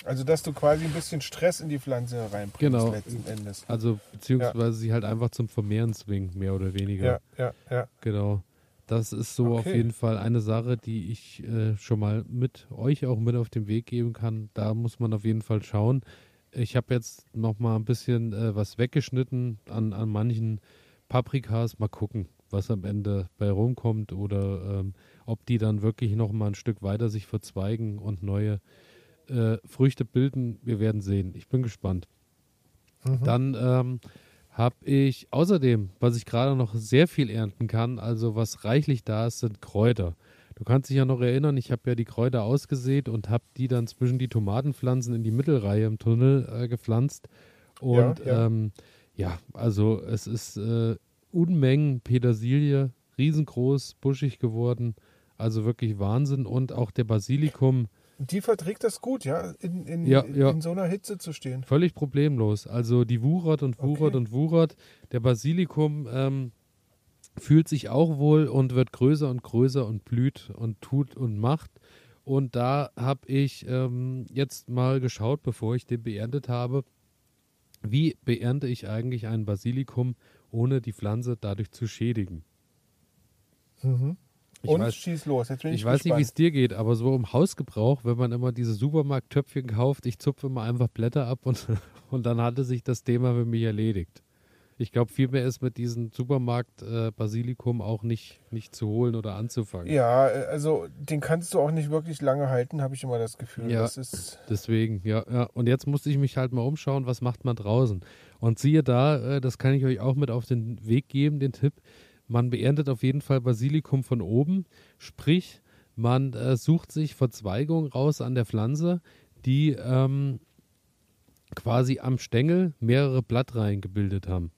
Also, dass du quasi ein bisschen Stress in die Pflanze reinbringst genau. letzten Endes. Also, beziehungsweise ja. sie halt einfach zum Vermehren zwingt, mehr oder weniger. Ja, ja, ja. Genau. Das ist so okay. auf jeden Fall eine Sache, die ich äh, schon mal mit euch auch mit auf den Weg geben kann. Da muss man auf jeden Fall schauen. Ich habe jetzt noch mal ein bisschen äh, was weggeschnitten an, an manchen Paprikas. Mal gucken, was am Ende bei rumkommt oder ähm, ob die dann wirklich noch mal ein Stück weiter sich verzweigen und neue äh, Früchte bilden. Wir werden sehen. Ich bin gespannt. Mhm. Dann ähm, habe ich außerdem, was ich gerade noch sehr viel ernten kann, also was reichlich da ist, sind Kräuter. Du kannst dich ja noch erinnern, ich habe ja die Kräuter ausgesät und habe die dann zwischen die Tomatenpflanzen in die Mittelreihe im Tunnel äh, gepflanzt. Und ja, ja. Ähm, ja, also es ist äh, Unmengen Petersilie, riesengroß, buschig geworden. Also wirklich Wahnsinn. Und auch der Basilikum die verträgt das gut, ja, in, in, ja, ja. in so einer Hitze zu stehen. Völlig problemlos. Also die wuchert und wuchert okay. und wuchert. Der Basilikum ähm, fühlt sich auch wohl und wird größer und größer und blüht und tut und macht. Und da habe ich ähm, jetzt mal geschaut, bevor ich den beerntet habe, wie beernte ich eigentlich ein Basilikum, ohne die Pflanze dadurch zu schädigen. Mhm. Ich und weiß, schieß los. Ich ich weiß nicht, wie es dir geht, aber so im Hausgebrauch, wenn man immer diese Supermarkttöpfchen kauft, ich zupfe immer einfach Blätter ab und, und dann hatte sich das Thema für mich erledigt. Ich glaube, viel mehr ist mit diesem Supermarkt-Basilikum äh, auch nicht, nicht zu holen oder anzufangen. Ja, äh, also den kannst du auch nicht wirklich lange halten, habe ich immer das Gefühl. Ja, das ist deswegen, ja, ja. Und jetzt musste ich mich halt mal umschauen, was macht man draußen. Und siehe da, äh, das kann ich euch auch mit auf den Weg geben, den Tipp man beerntet auf jeden Fall Basilikum von oben, sprich, man äh, sucht sich Verzweigungen raus an der Pflanze, die ähm, quasi am Stängel mehrere Blattreihen gebildet haben.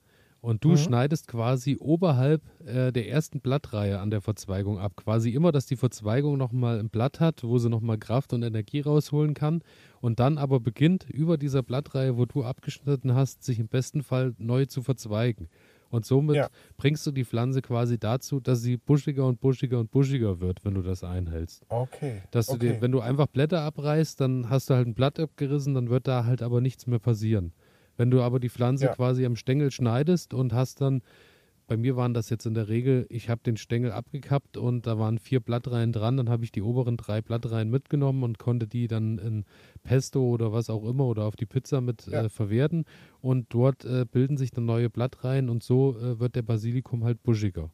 Und du mhm. schneidest quasi oberhalb äh, der ersten Blattreihe an der Verzweigung ab. Quasi immer, dass die Verzweigung nochmal ein Blatt hat, wo sie nochmal Kraft und Energie rausholen kann. Und dann aber beginnt über dieser Blattreihe, wo du abgeschnitten hast, sich im besten Fall neu zu verzweigen. Und somit ja. bringst du die Pflanze quasi dazu, dass sie buschiger und buschiger und buschiger wird, wenn du das einhältst. Okay. Dass du okay. dir, wenn du einfach Blätter abreißt, dann hast du halt ein Blatt abgerissen, dann wird da halt aber nichts mehr passieren. Wenn du aber die Pflanze ja. quasi am Stängel schneidest und hast dann bei mir waren das jetzt in der Regel, ich habe den Stängel abgekappt und da waren vier Blattreihen dran. Dann habe ich die oberen drei Blattreihen mitgenommen und konnte die dann in Pesto oder was auch immer oder auf die Pizza mit ja. äh, verwerten. Und dort äh, bilden sich dann neue Blattreihen und so äh, wird der Basilikum halt buschiger.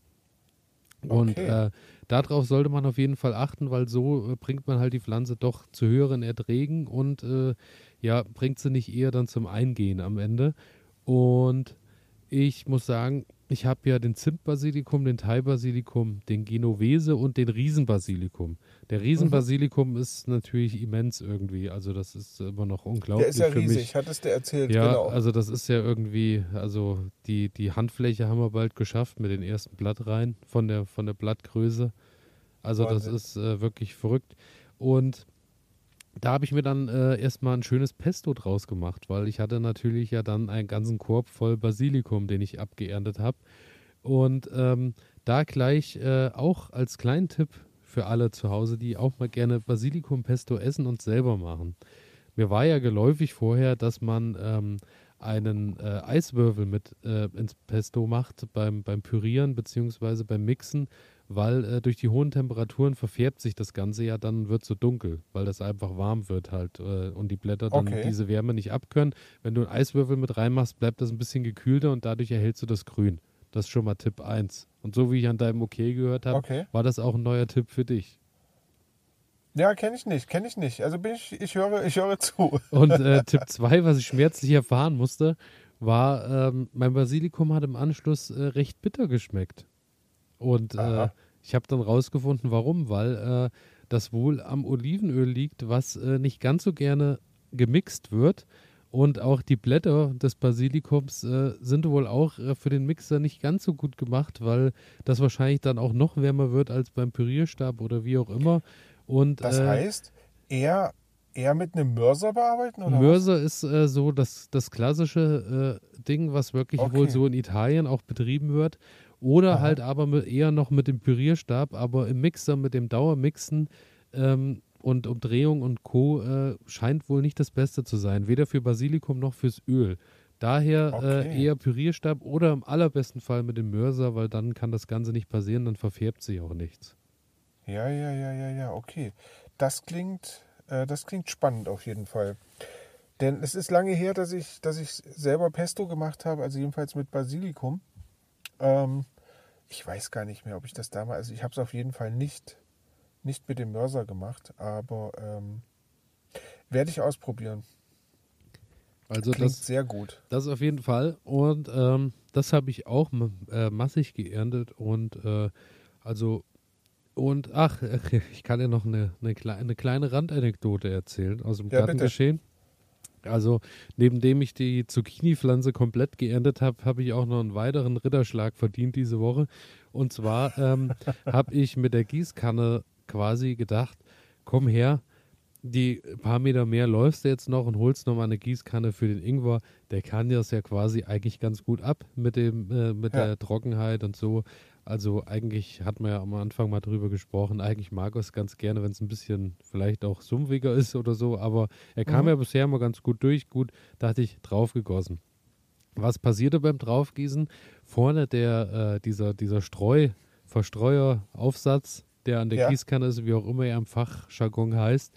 Und okay. Äh, darauf sollte man auf jeden Fall achten, weil so äh, bringt man halt die Pflanze doch zu höheren Erträgen und äh, ja, bringt sie nicht eher dann zum Eingehen am Ende. Und ich muss sagen, ich habe ja den Zimtbasilikum, den Thai-Basilikum, den Genovese und den Riesenbasilikum. Der Riesenbasilikum mhm. ist natürlich immens irgendwie. Also das ist immer noch unglaublich. Der ist ja riesig, mich. hattest du erzählt. Ja, genau. also das ist ja irgendwie, also die, die Handfläche haben wir bald geschafft mit den ersten Blattreihen von der, von der Blattgröße. Also Wahnsinn. das ist äh, wirklich verrückt. Und da habe ich mir dann äh, erstmal ein schönes Pesto draus gemacht, weil ich hatte natürlich ja dann einen ganzen Korb voll Basilikum, den ich abgeerntet habe. Und ähm, da gleich äh, auch als kleinen Tipp für alle zu Hause, die auch mal gerne Basilikum-Pesto essen und selber machen. mir war ja geläufig vorher, dass man ähm, einen äh, Eiswürfel mit äh, ins Pesto macht beim, beim Pürieren bzw. beim Mixen, weil äh, durch die hohen Temperaturen verfärbt sich das Ganze ja dann wird so dunkel, weil das einfach warm wird halt äh, und die Blätter dann okay. diese Wärme nicht abkönnen. Wenn du einen Eiswürfel mit reinmachst, bleibt das ein bisschen gekühlter und dadurch erhältst du das Grün. Das ist schon mal Tipp 1. Und so wie ich an deinem Okay gehört habe, okay. war das auch ein neuer Tipp für dich. Ja, kenne ich nicht, kenne ich nicht. Also bin ich, ich höre, ich höre zu. Und äh, Tipp 2, was ich schmerzlich erfahren musste, war, ähm, mein Basilikum hat im Anschluss äh, recht bitter geschmeckt. Und äh, ich habe dann rausgefunden, warum, weil äh, das wohl am Olivenöl liegt, was äh, nicht ganz so gerne gemixt wird. Und auch die Blätter des Basilikums äh, sind wohl auch äh, für den Mixer nicht ganz so gut gemacht, weil das wahrscheinlich dann auch noch wärmer wird als beim Pürierstab oder wie auch immer. Und, das äh, heißt, eher, eher mit einem Mörser bearbeiten? Oder Mörser was? ist äh, so das, das klassische äh, Ding, was wirklich okay. wohl so in Italien auch betrieben wird. Oder Aha. halt aber mit, eher noch mit dem Pürierstab, aber im Mixer mit dem Dauermixen ähm, und Umdrehung und Co. Äh, scheint wohl nicht das Beste zu sein. Weder für Basilikum noch fürs Öl. Daher äh, okay. äh, eher Pürierstab oder im allerbesten Fall mit dem Mörser, weil dann kann das Ganze nicht passieren, dann verfärbt sich auch nichts. Ja, ja, ja, ja, ja, okay. Das klingt, äh, das klingt spannend auf jeden Fall. Denn es ist lange her, dass ich, dass ich selber Pesto gemacht habe, also jedenfalls mit Basilikum. Ähm, ich weiß gar nicht mehr, ob ich das damals, also ich habe es auf jeden Fall nicht, nicht mit dem Mörser gemacht, aber ähm, werde ich ausprobieren. Also Klingt das sehr gut. Das auf jeden Fall und ähm, das habe ich auch äh, massig geerntet und äh, also und ach, ich kann dir noch eine, eine, eine kleine Randanekdote erzählen aus dem ja, Gartengeschehen. Also, neben dem ich die Zucchini-Pflanze komplett geerntet habe, habe ich auch noch einen weiteren Ritterschlag verdient diese Woche. Und zwar ähm, habe ich mit der Gießkanne quasi gedacht, komm her, die paar Meter mehr läufst du jetzt noch und holst noch mal eine Gießkanne für den Ingwer. Der kann das ja quasi eigentlich ganz gut ab mit dem äh, mit ja. der Trockenheit und so. Also eigentlich hat man ja am Anfang mal drüber gesprochen. Eigentlich mag er es ganz gerne, wenn es ein bisschen vielleicht auch sumpfiger ist oder so. Aber er kam mhm. ja bisher mal ganz gut durch. Gut, dachte ich, draufgegossen. Was passierte beim Draufgießen? Vorne der, äh, dieser, dieser Streu, Verstreuer-Aufsatz, der an der ja. Gießkanne ist, wie auch immer er im Fachjargon heißt,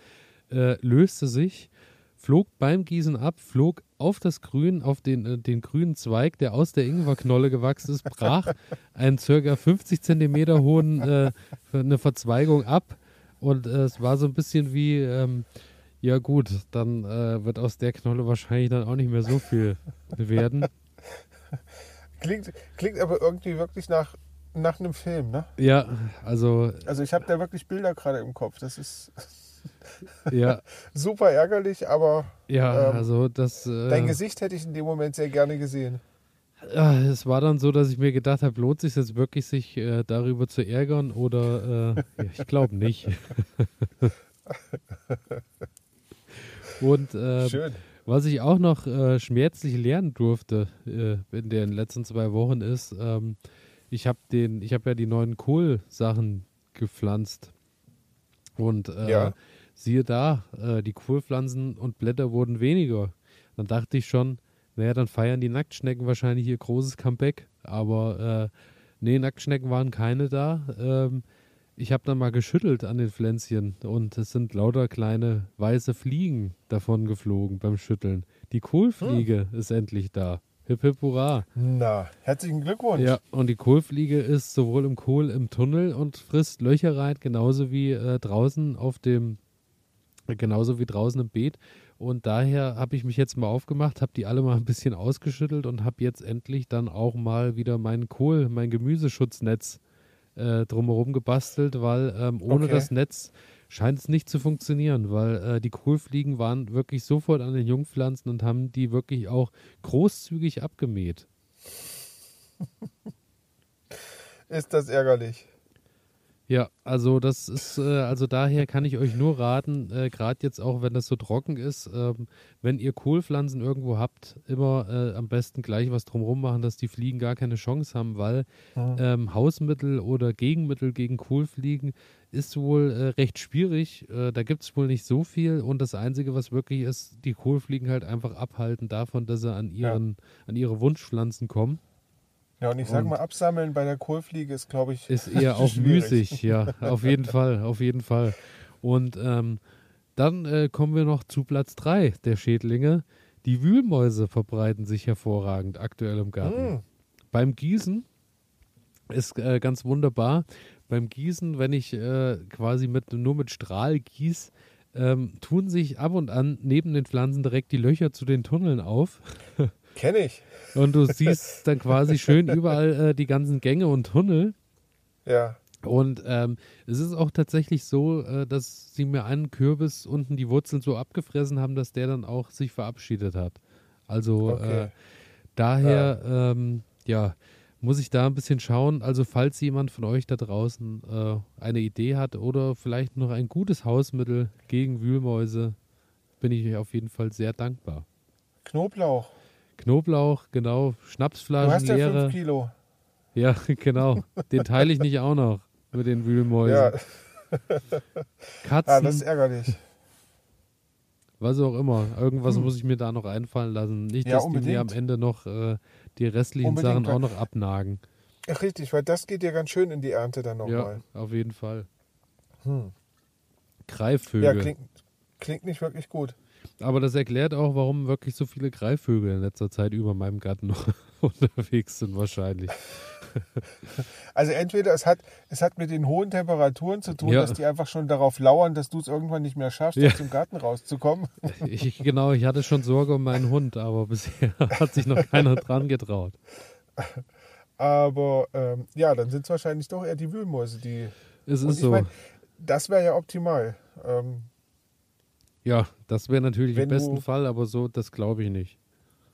äh, löste sich, flog beim Gießen ab, flog auf das Grün, auf den, äh, den grünen Zweig, der aus der Ingwerknolle gewachsen ist, brach einen circa 50 Zentimeter hohen äh, eine Verzweigung ab. Und äh, es war so ein bisschen wie, ähm, ja gut, dann äh, wird aus der Knolle wahrscheinlich dann auch nicht mehr so viel werden. Klingt, klingt aber irgendwie wirklich nach, nach einem Film, ne? Ja, also. Also ich habe da wirklich Bilder gerade im Kopf. Das ist. Ja. Super ärgerlich, aber. Ja, ähm, also das. Äh, dein Gesicht hätte ich in dem Moment sehr gerne gesehen. Ja, es war dann so, dass ich mir gedacht habe, lohnt sich jetzt wirklich, sich äh, darüber zu ärgern oder äh, ja, ich glaube nicht. Und äh, Schön. was ich auch noch äh, schmerzlich lernen durfte äh, in den letzten zwei Wochen ist, ähm, ich habe den, ich habe ja die neuen Kohlsachen gepflanzt und äh, ja. Siehe da, äh, die Kohlpflanzen und Blätter wurden weniger. Dann dachte ich schon, naja, dann feiern die Nacktschnecken wahrscheinlich ihr großes Comeback. Aber äh, nee, Nacktschnecken waren keine da. Ähm, ich habe dann mal geschüttelt an den Pflänzchen und es sind lauter kleine weiße Fliegen davon geflogen beim Schütteln. Die Kohlfliege hm. ist endlich da. Hip hip hurra. Na, herzlichen Glückwunsch. Ja, und die Kohlfliege ist sowohl im Kohl im Tunnel und frisst Löcher rein, genauso wie äh, draußen auf dem, genauso wie draußen im Beet. Und daher habe ich mich jetzt mal aufgemacht, habe die alle mal ein bisschen ausgeschüttelt und habe jetzt endlich dann auch mal wieder meinen Kohl, mein Gemüseschutznetz äh, drumherum gebastelt, weil ähm, ohne okay. das Netz scheint es nicht zu funktionieren, weil äh, die Kohlfliegen waren wirklich sofort an den Jungpflanzen und haben die wirklich auch großzügig abgemäht. Ist das ärgerlich? Ja, also das ist, äh, also daher kann ich euch nur raten, äh, gerade jetzt auch, wenn das so trocken ist, ähm, wenn ihr Kohlpflanzen irgendwo habt, immer äh, am besten gleich was drumherum machen, dass die Fliegen gar keine Chance haben, weil mhm. ähm, Hausmittel oder Gegenmittel gegen Kohlfliegen ist wohl äh, recht schwierig. Äh, da gibt es wohl nicht so viel und das Einzige, was wirklich ist, die Kohlfliegen halt einfach abhalten davon, dass sie an, ihren, ja. an ihre Wunschpflanzen kommen. Ja, und ich sag mal, absammeln bei der Kohlfliege ist, glaube ich, ist eher auch müßig, ja, auf jeden Fall, auf jeden Fall. Und ähm, dann äh, kommen wir noch zu Platz 3 der Schädlinge. Die Wühlmäuse verbreiten sich hervorragend aktuell im Garten. Mm. Beim Gießen ist äh, ganz wunderbar. Beim Gießen, wenn ich äh, quasi mit, nur mit Strahl gieße, ähm, tun sich ab und an neben den Pflanzen direkt die Löcher zu den Tunneln auf. Kenne ich. Und du siehst dann quasi schön überall äh, die ganzen Gänge und Tunnel. Ja. Und ähm, es ist auch tatsächlich so, äh, dass sie mir einen Kürbis unten die Wurzeln so abgefressen haben, dass der dann auch sich verabschiedet hat. Also okay. äh, daher, ja. Ähm, ja. muss ich da ein bisschen schauen. Also falls jemand von euch da draußen äh, eine Idee hat oder vielleicht noch ein gutes Hausmittel gegen Wühlmäuse, bin ich euch auf jeden Fall sehr dankbar. Knoblauch. Knoblauch, genau, Schnapsflaschen du hast ja leere. 5 Kilo. Ja, genau. Den teile ich nicht auch noch mit den Wühlmäusen. Ja. Katzen. Ah, das ist ärgerlich. Was auch immer. Irgendwas hm. muss ich mir da noch einfallen lassen. Nicht, dass ja, die mir am Ende noch äh, die restlichen unbedingt. Sachen auch noch abnagen. Ach, richtig, weil das geht ja ganz schön in die Ernte dann nochmal. Ja, auf jeden Fall. Hm. Greifvögel. Ja, klingt, klingt nicht wirklich gut. Aber das erklärt auch, warum wirklich so viele Greifvögel in letzter Zeit über meinem Garten unterwegs sind, wahrscheinlich. Also entweder es hat, es hat mit den hohen Temperaturen zu tun, ja. dass die einfach schon darauf lauern, dass du es irgendwann nicht mehr schaffst, ja. aus dem Garten rauszukommen. Ich, genau, ich hatte schon Sorge um meinen Hund, aber bisher hat sich noch keiner dran getraut. Aber ähm, ja, dann sind es wahrscheinlich doch eher die Wühlmäuse, die. Es ist so. Mein, das wäre ja optimal. Ähm, ja, das wäre natürlich im besten du, Fall, aber so, das glaube ich nicht.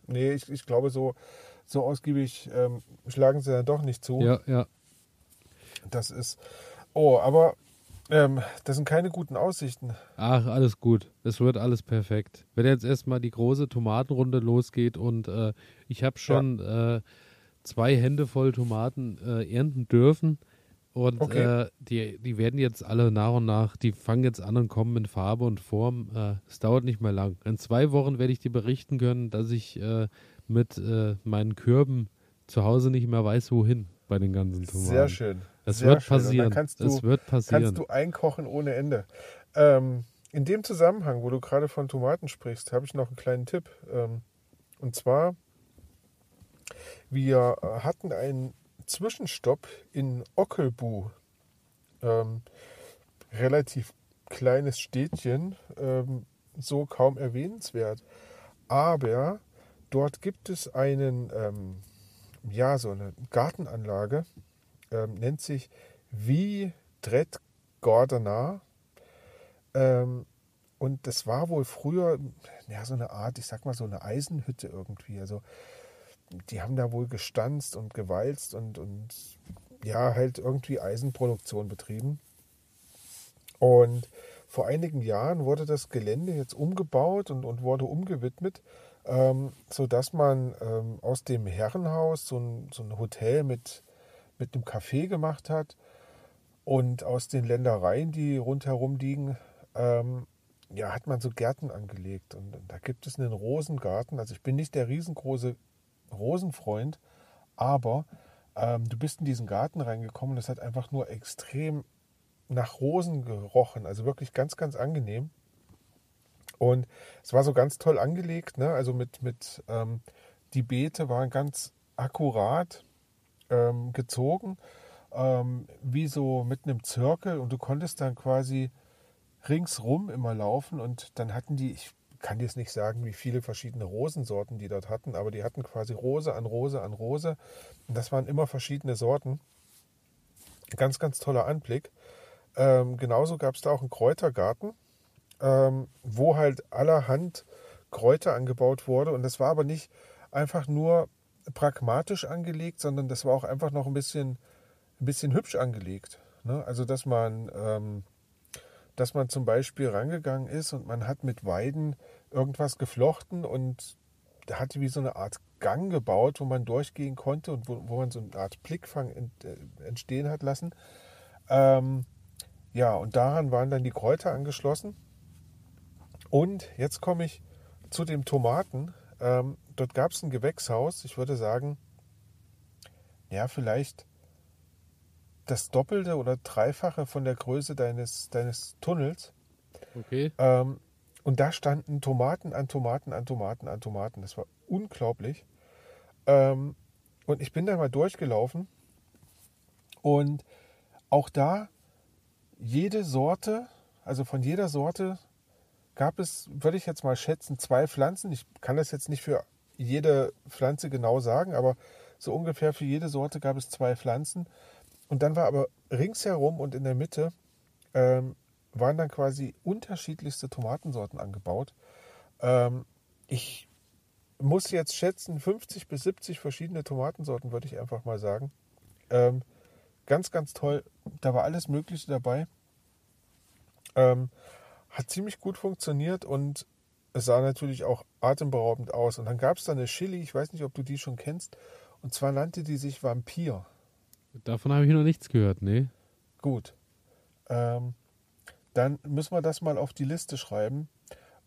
Nee, ich, ich glaube, so, so ausgiebig ähm, schlagen sie dann doch nicht zu. Ja, ja. Das ist. Oh, aber ähm, das sind keine guten Aussichten. Ach, alles gut. Es wird alles perfekt. Wenn jetzt erstmal die große Tomatenrunde losgeht und äh, ich habe schon ja. äh, zwei Hände voll Tomaten äh, ernten dürfen, und okay. äh, die, die werden jetzt alle nach und nach, die fangen jetzt an und kommen in Farbe und Form. Äh, es dauert nicht mehr lang. In zwei Wochen werde ich dir berichten können, dass ich äh, mit äh, meinen Kürben zu Hause nicht mehr weiß, wohin bei den ganzen Tomaten. Sehr schön. Es Sehr wird passieren. Kannst du, es wird passieren. Kannst du einkochen ohne Ende. Ähm, in dem Zusammenhang, wo du gerade von Tomaten sprichst, habe ich noch einen kleinen Tipp. Ähm, und zwar, wir hatten einen Zwischenstopp in Ockelbu. Ähm, relativ kleines Städtchen, ähm, so kaum erwähnenswert. Aber dort gibt es einen, ähm, ja, so eine Gartenanlage, ähm, nennt sich Wie Dret Gordana. Ähm, und das war wohl früher ja, so eine Art, ich sag mal so eine Eisenhütte irgendwie. Also die haben da wohl gestanzt und gewalzt und, und ja, halt irgendwie Eisenproduktion betrieben. Und vor einigen Jahren wurde das Gelände jetzt umgebaut und, und wurde umgewidmet, ähm, sodass man ähm, aus dem Herrenhaus so ein, so ein Hotel mit, mit einem Café gemacht hat und aus den Ländereien, die rundherum liegen, ähm, ja, hat man so Gärten angelegt. Und, und da gibt es einen Rosengarten. Also ich bin nicht der riesengroße Rosenfreund, aber ähm, du bist in diesen Garten reingekommen und es hat einfach nur extrem nach Rosen gerochen, also wirklich ganz, ganz angenehm. Und es war so ganz toll angelegt, ne? also mit, mit ähm, die Beete waren ganz akkurat ähm, gezogen, ähm, wie so mit einem Zirkel und du konntest dann quasi ringsrum immer laufen und dann hatten die, ich kann jetzt nicht sagen, wie viele verschiedene Rosensorten die dort hatten, aber die hatten quasi Rose an Rose an Rose. Und das waren immer verschiedene Sorten. Ganz, ganz toller Anblick. Ähm, genauso gab es da auch einen Kräutergarten, ähm, wo halt allerhand Kräuter angebaut wurde. Und das war aber nicht einfach nur pragmatisch angelegt, sondern das war auch einfach noch ein bisschen, ein bisschen hübsch angelegt. Ne? Also dass man, ähm, dass man zum Beispiel rangegangen ist und man hat mit Weiden irgendwas geflochten und hatte wie so eine Art Gang gebaut, wo man durchgehen konnte und wo, wo man so eine Art Blickfang äh, entstehen hat lassen. Ähm, ja, und daran waren dann die Kräuter angeschlossen. Und jetzt komme ich zu den Tomaten. Ähm, dort gab es ein Gewächshaus. Ich würde sagen, ja, vielleicht das Doppelte oder Dreifache von der Größe deines, deines Tunnels. Okay. Ähm, und da standen Tomaten an Tomaten an Tomaten an Tomaten. Das war unglaublich. Ähm, und ich bin da mal durchgelaufen. Und auch da jede Sorte, also von jeder Sorte gab es, würde ich jetzt mal schätzen, zwei Pflanzen. Ich kann das jetzt nicht für jede Pflanze genau sagen, aber so ungefähr für jede Sorte gab es zwei Pflanzen. Und dann war aber ringsherum und in der Mitte ähm, waren dann quasi unterschiedlichste Tomatensorten angebaut. Ähm, ich muss jetzt schätzen, 50 bis 70 verschiedene Tomatensorten, würde ich einfach mal sagen. Ähm, ganz, ganz toll. Da war alles Mögliche dabei. Ähm, hat ziemlich gut funktioniert und es sah natürlich auch atemberaubend aus. Und dann gab es da eine Chili, ich weiß nicht, ob du die schon kennst. Und zwar nannte die sich Vampir. Davon habe ich noch nichts gehört, nee. Gut. Ähm, dann müssen wir das mal auf die Liste schreiben.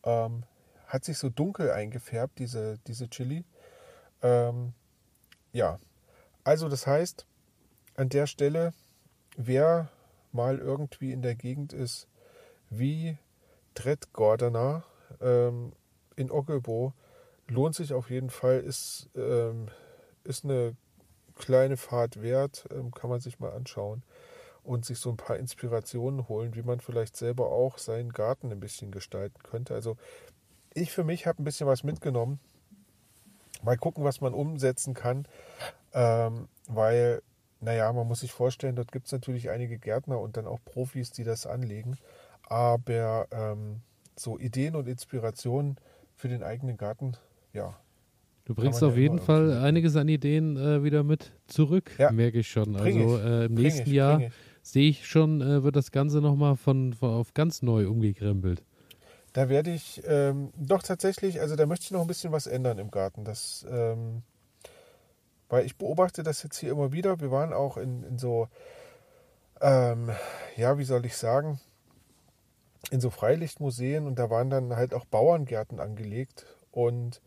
Ähm, hat sich so dunkel eingefärbt, diese, diese Chili. Ähm, ja, also das heißt, an der Stelle, wer mal irgendwie in der Gegend ist, wie Tret Gordana ähm, in Oggelbo, lohnt sich auf jeden Fall, ist, ähm, ist eine kleine Fahrt wert, ähm, kann man sich mal anschauen und sich so ein paar Inspirationen holen, wie man vielleicht selber auch seinen Garten ein bisschen gestalten könnte. Also ich für mich habe ein bisschen was mitgenommen. Mal gucken, was man umsetzen kann, ähm, weil, naja, man muss sich vorstellen, dort gibt es natürlich einige Gärtner und dann auch Profis, die das anlegen. Aber ähm, so Ideen und Inspirationen für den eigenen Garten, ja. Du bringst auf ja jeden Fall einiges an Ideen äh, wieder mit zurück, ja. merke ich schon. Also äh, im nächsten ich, Jahr sehe ich schon, äh, wird das Ganze nochmal von, von auf ganz neu umgekrempelt. Da werde ich ähm, doch tatsächlich, also da möchte ich noch ein bisschen was ändern im Garten. Das, ähm, weil ich beobachte das jetzt hier immer wieder. Wir waren auch in, in so, ähm, ja, wie soll ich sagen, in so Freilichtmuseen und da waren dann halt auch Bauerngärten angelegt. Und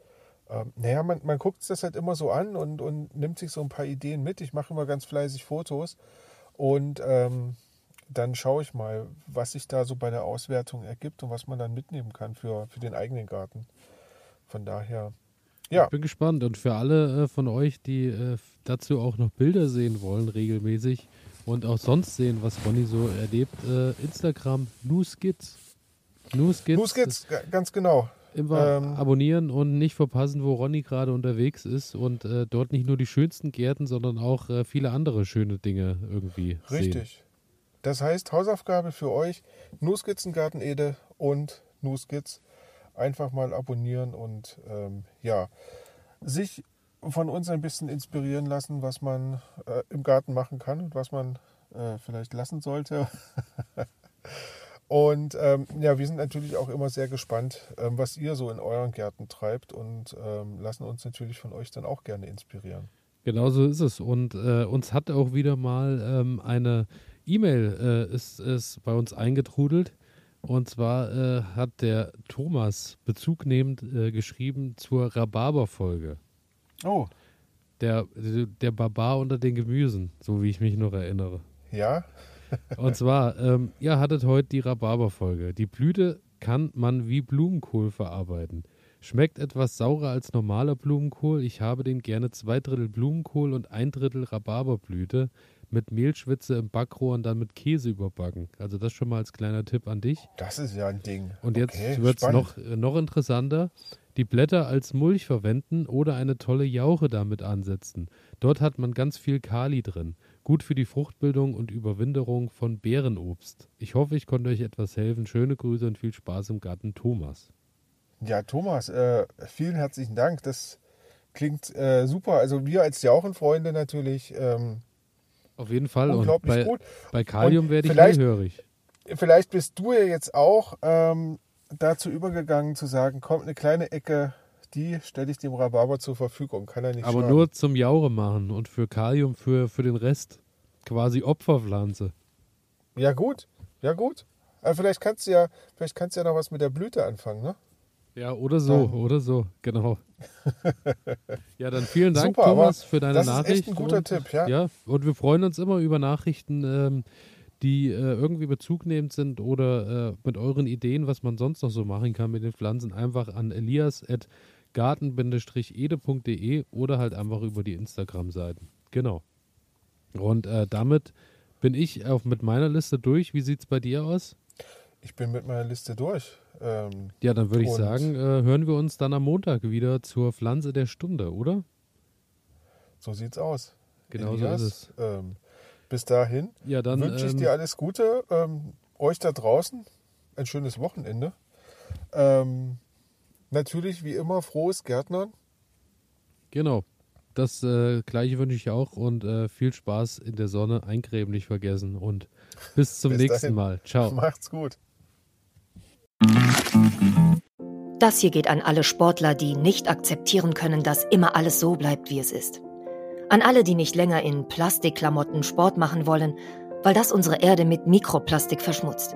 ähm, naja, man, man guckt sich das halt immer so an und, und nimmt sich so ein paar Ideen mit. Ich mache immer ganz fleißig Fotos und ähm, dann schaue ich mal, was sich da so bei der Auswertung ergibt und was man dann mitnehmen kann für, für den eigenen Garten. Von daher, ja. Ich bin gespannt. Und für alle äh, von euch, die äh, dazu auch noch Bilder sehen wollen, regelmäßig und auch sonst sehen, was Ronny so erlebt, äh, Instagram Newskits. Newskits. Newskits, ganz genau. Immer ähm, abonnieren und nicht verpassen, wo Ronny gerade unterwegs ist und äh, dort nicht nur die schönsten Gärten, sondern auch äh, viele andere schöne Dinge irgendwie Richtig. Sehen. Das heißt, Hausaufgabe für euch, Nuskizzengarten Ede und Nuskizz einfach mal abonnieren und ähm, ja, sich von uns ein bisschen inspirieren lassen, was man äh, im Garten machen kann und was man äh, vielleicht lassen sollte. Und ähm, ja, wir sind natürlich auch immer sehr gespannt, ähm, was ihr so in euren Gärten treibt und ähm, lassen uns natürlich von euch dann auch gerne inspirieren. Genau so ist es. Und äh, uns hat auch wieder mal ähm, eine E-Mail äh, ist, ist bei uns eingetrudelt. Und zwar äh, hat der Thomas bezugnehmend äh, geschrieben zur Rhabarber-Folge. Oh. Der, der Barbar unter den Gemüsen, so wie ich mich noch erinnere. Ja, und zwar, ähm, ihr hattet heute die Rhabarberfolge. Die Blüte kann man wie Blumenkohl verarbeiten. Schmeckt etwas saurer als normaler Blumenkohl. Ich habe den gerne zwei Drittel Blumenkohl und ein Drittel Rhabarberblüte mit Mehlschwitze im Backrohr und dann mit Käse überbacken. Also das schon mal als kleiner Tipp an dich. Das ist ja ein Ding. Und jetzt okay, wird es noch, äh, noch interessanter. Die Blätter als Mulch verwenden oder eine tolle Jauche damit ansetzen. Dort hat man ganz viel Kali drin. Gut für die Fruchtbildung und Überwinterung von Beerenobst. Ich hoffe, ich konnte euch etwas helfen. Schöne Grüße und viel Spaß im Garten, Thomas. Ja, Thomas, äh, vielen herzlichen Dank. Das klingt äh, super. Also wir als Jauchenfreunde natürlich, ähm, Auf jeden Fall. Unglaublich bei, gut. Bei Kalium werde ich hellhörig. Vielleicht bist du ja jetzt auch ähm, dazu übergegangen zu sagen, kommt eine kleine Ecke, die stelle ich dem Rhabarber zur Verfügung. Kann er nicht Aber schaden. nur zum Jaure machen und für Kalium für, für den Rest quasi Opferpflanze. Ja gut, ja gut. Aber vielleicht kannst du ja, vielleicht kannst du ja noch was mit der Blüte anfangen, ne? Ja, oder so, ja. oder so, genau. ja, dann vielen Dank, Super, Thomas, für deine das Nachricht. Das ist echt ein guter und, Tipp, ja. Ja, und wir freuen uns immer über Nachrichten, ähm, die äh, irgendwie bezugnehmend sind oder äh, mit euren Ideen, was man sonst noch so machen kann mit den Pflanzen, einfach an elias.garten-ede.de oder halt einfach über die Instagram-Seiten. Genau. Und äh, damit bin ich auch mit meiner Liste durch. Wie sieht es bei dir aus? Ich bin mit meiner Liste durch. Ähm, ja, dann würde ich sagen, äh, hören wir uns dann am Montag wieder zur Pflanze der Stunde, oder? So sieht's aus. Genau Elias, so ist es. Ähm, bis dahin ja, dann, wünsche ich ähm, dir alles Gute. Ähm, euch da draußen ein schönes Wochenende. Ähm, natürlich wie immer frohes Gärtnern. Genau. Das äh, gleiche wünsche ich auch und äh, viel Spaß in der Sonne. Eincremen nicht vergessen und bis zum bis nächsten dahin. Mal. Ciao. Macht's gut. Das hier geht an alle Sportler, die nicht akzeptieren können, dass immer alles so bleibt, wie es ist. An alle, die nicht länger in Plastikklamotten Sport machen wollen, weil das unsere Erde mit Mikroplastik verschmutzt.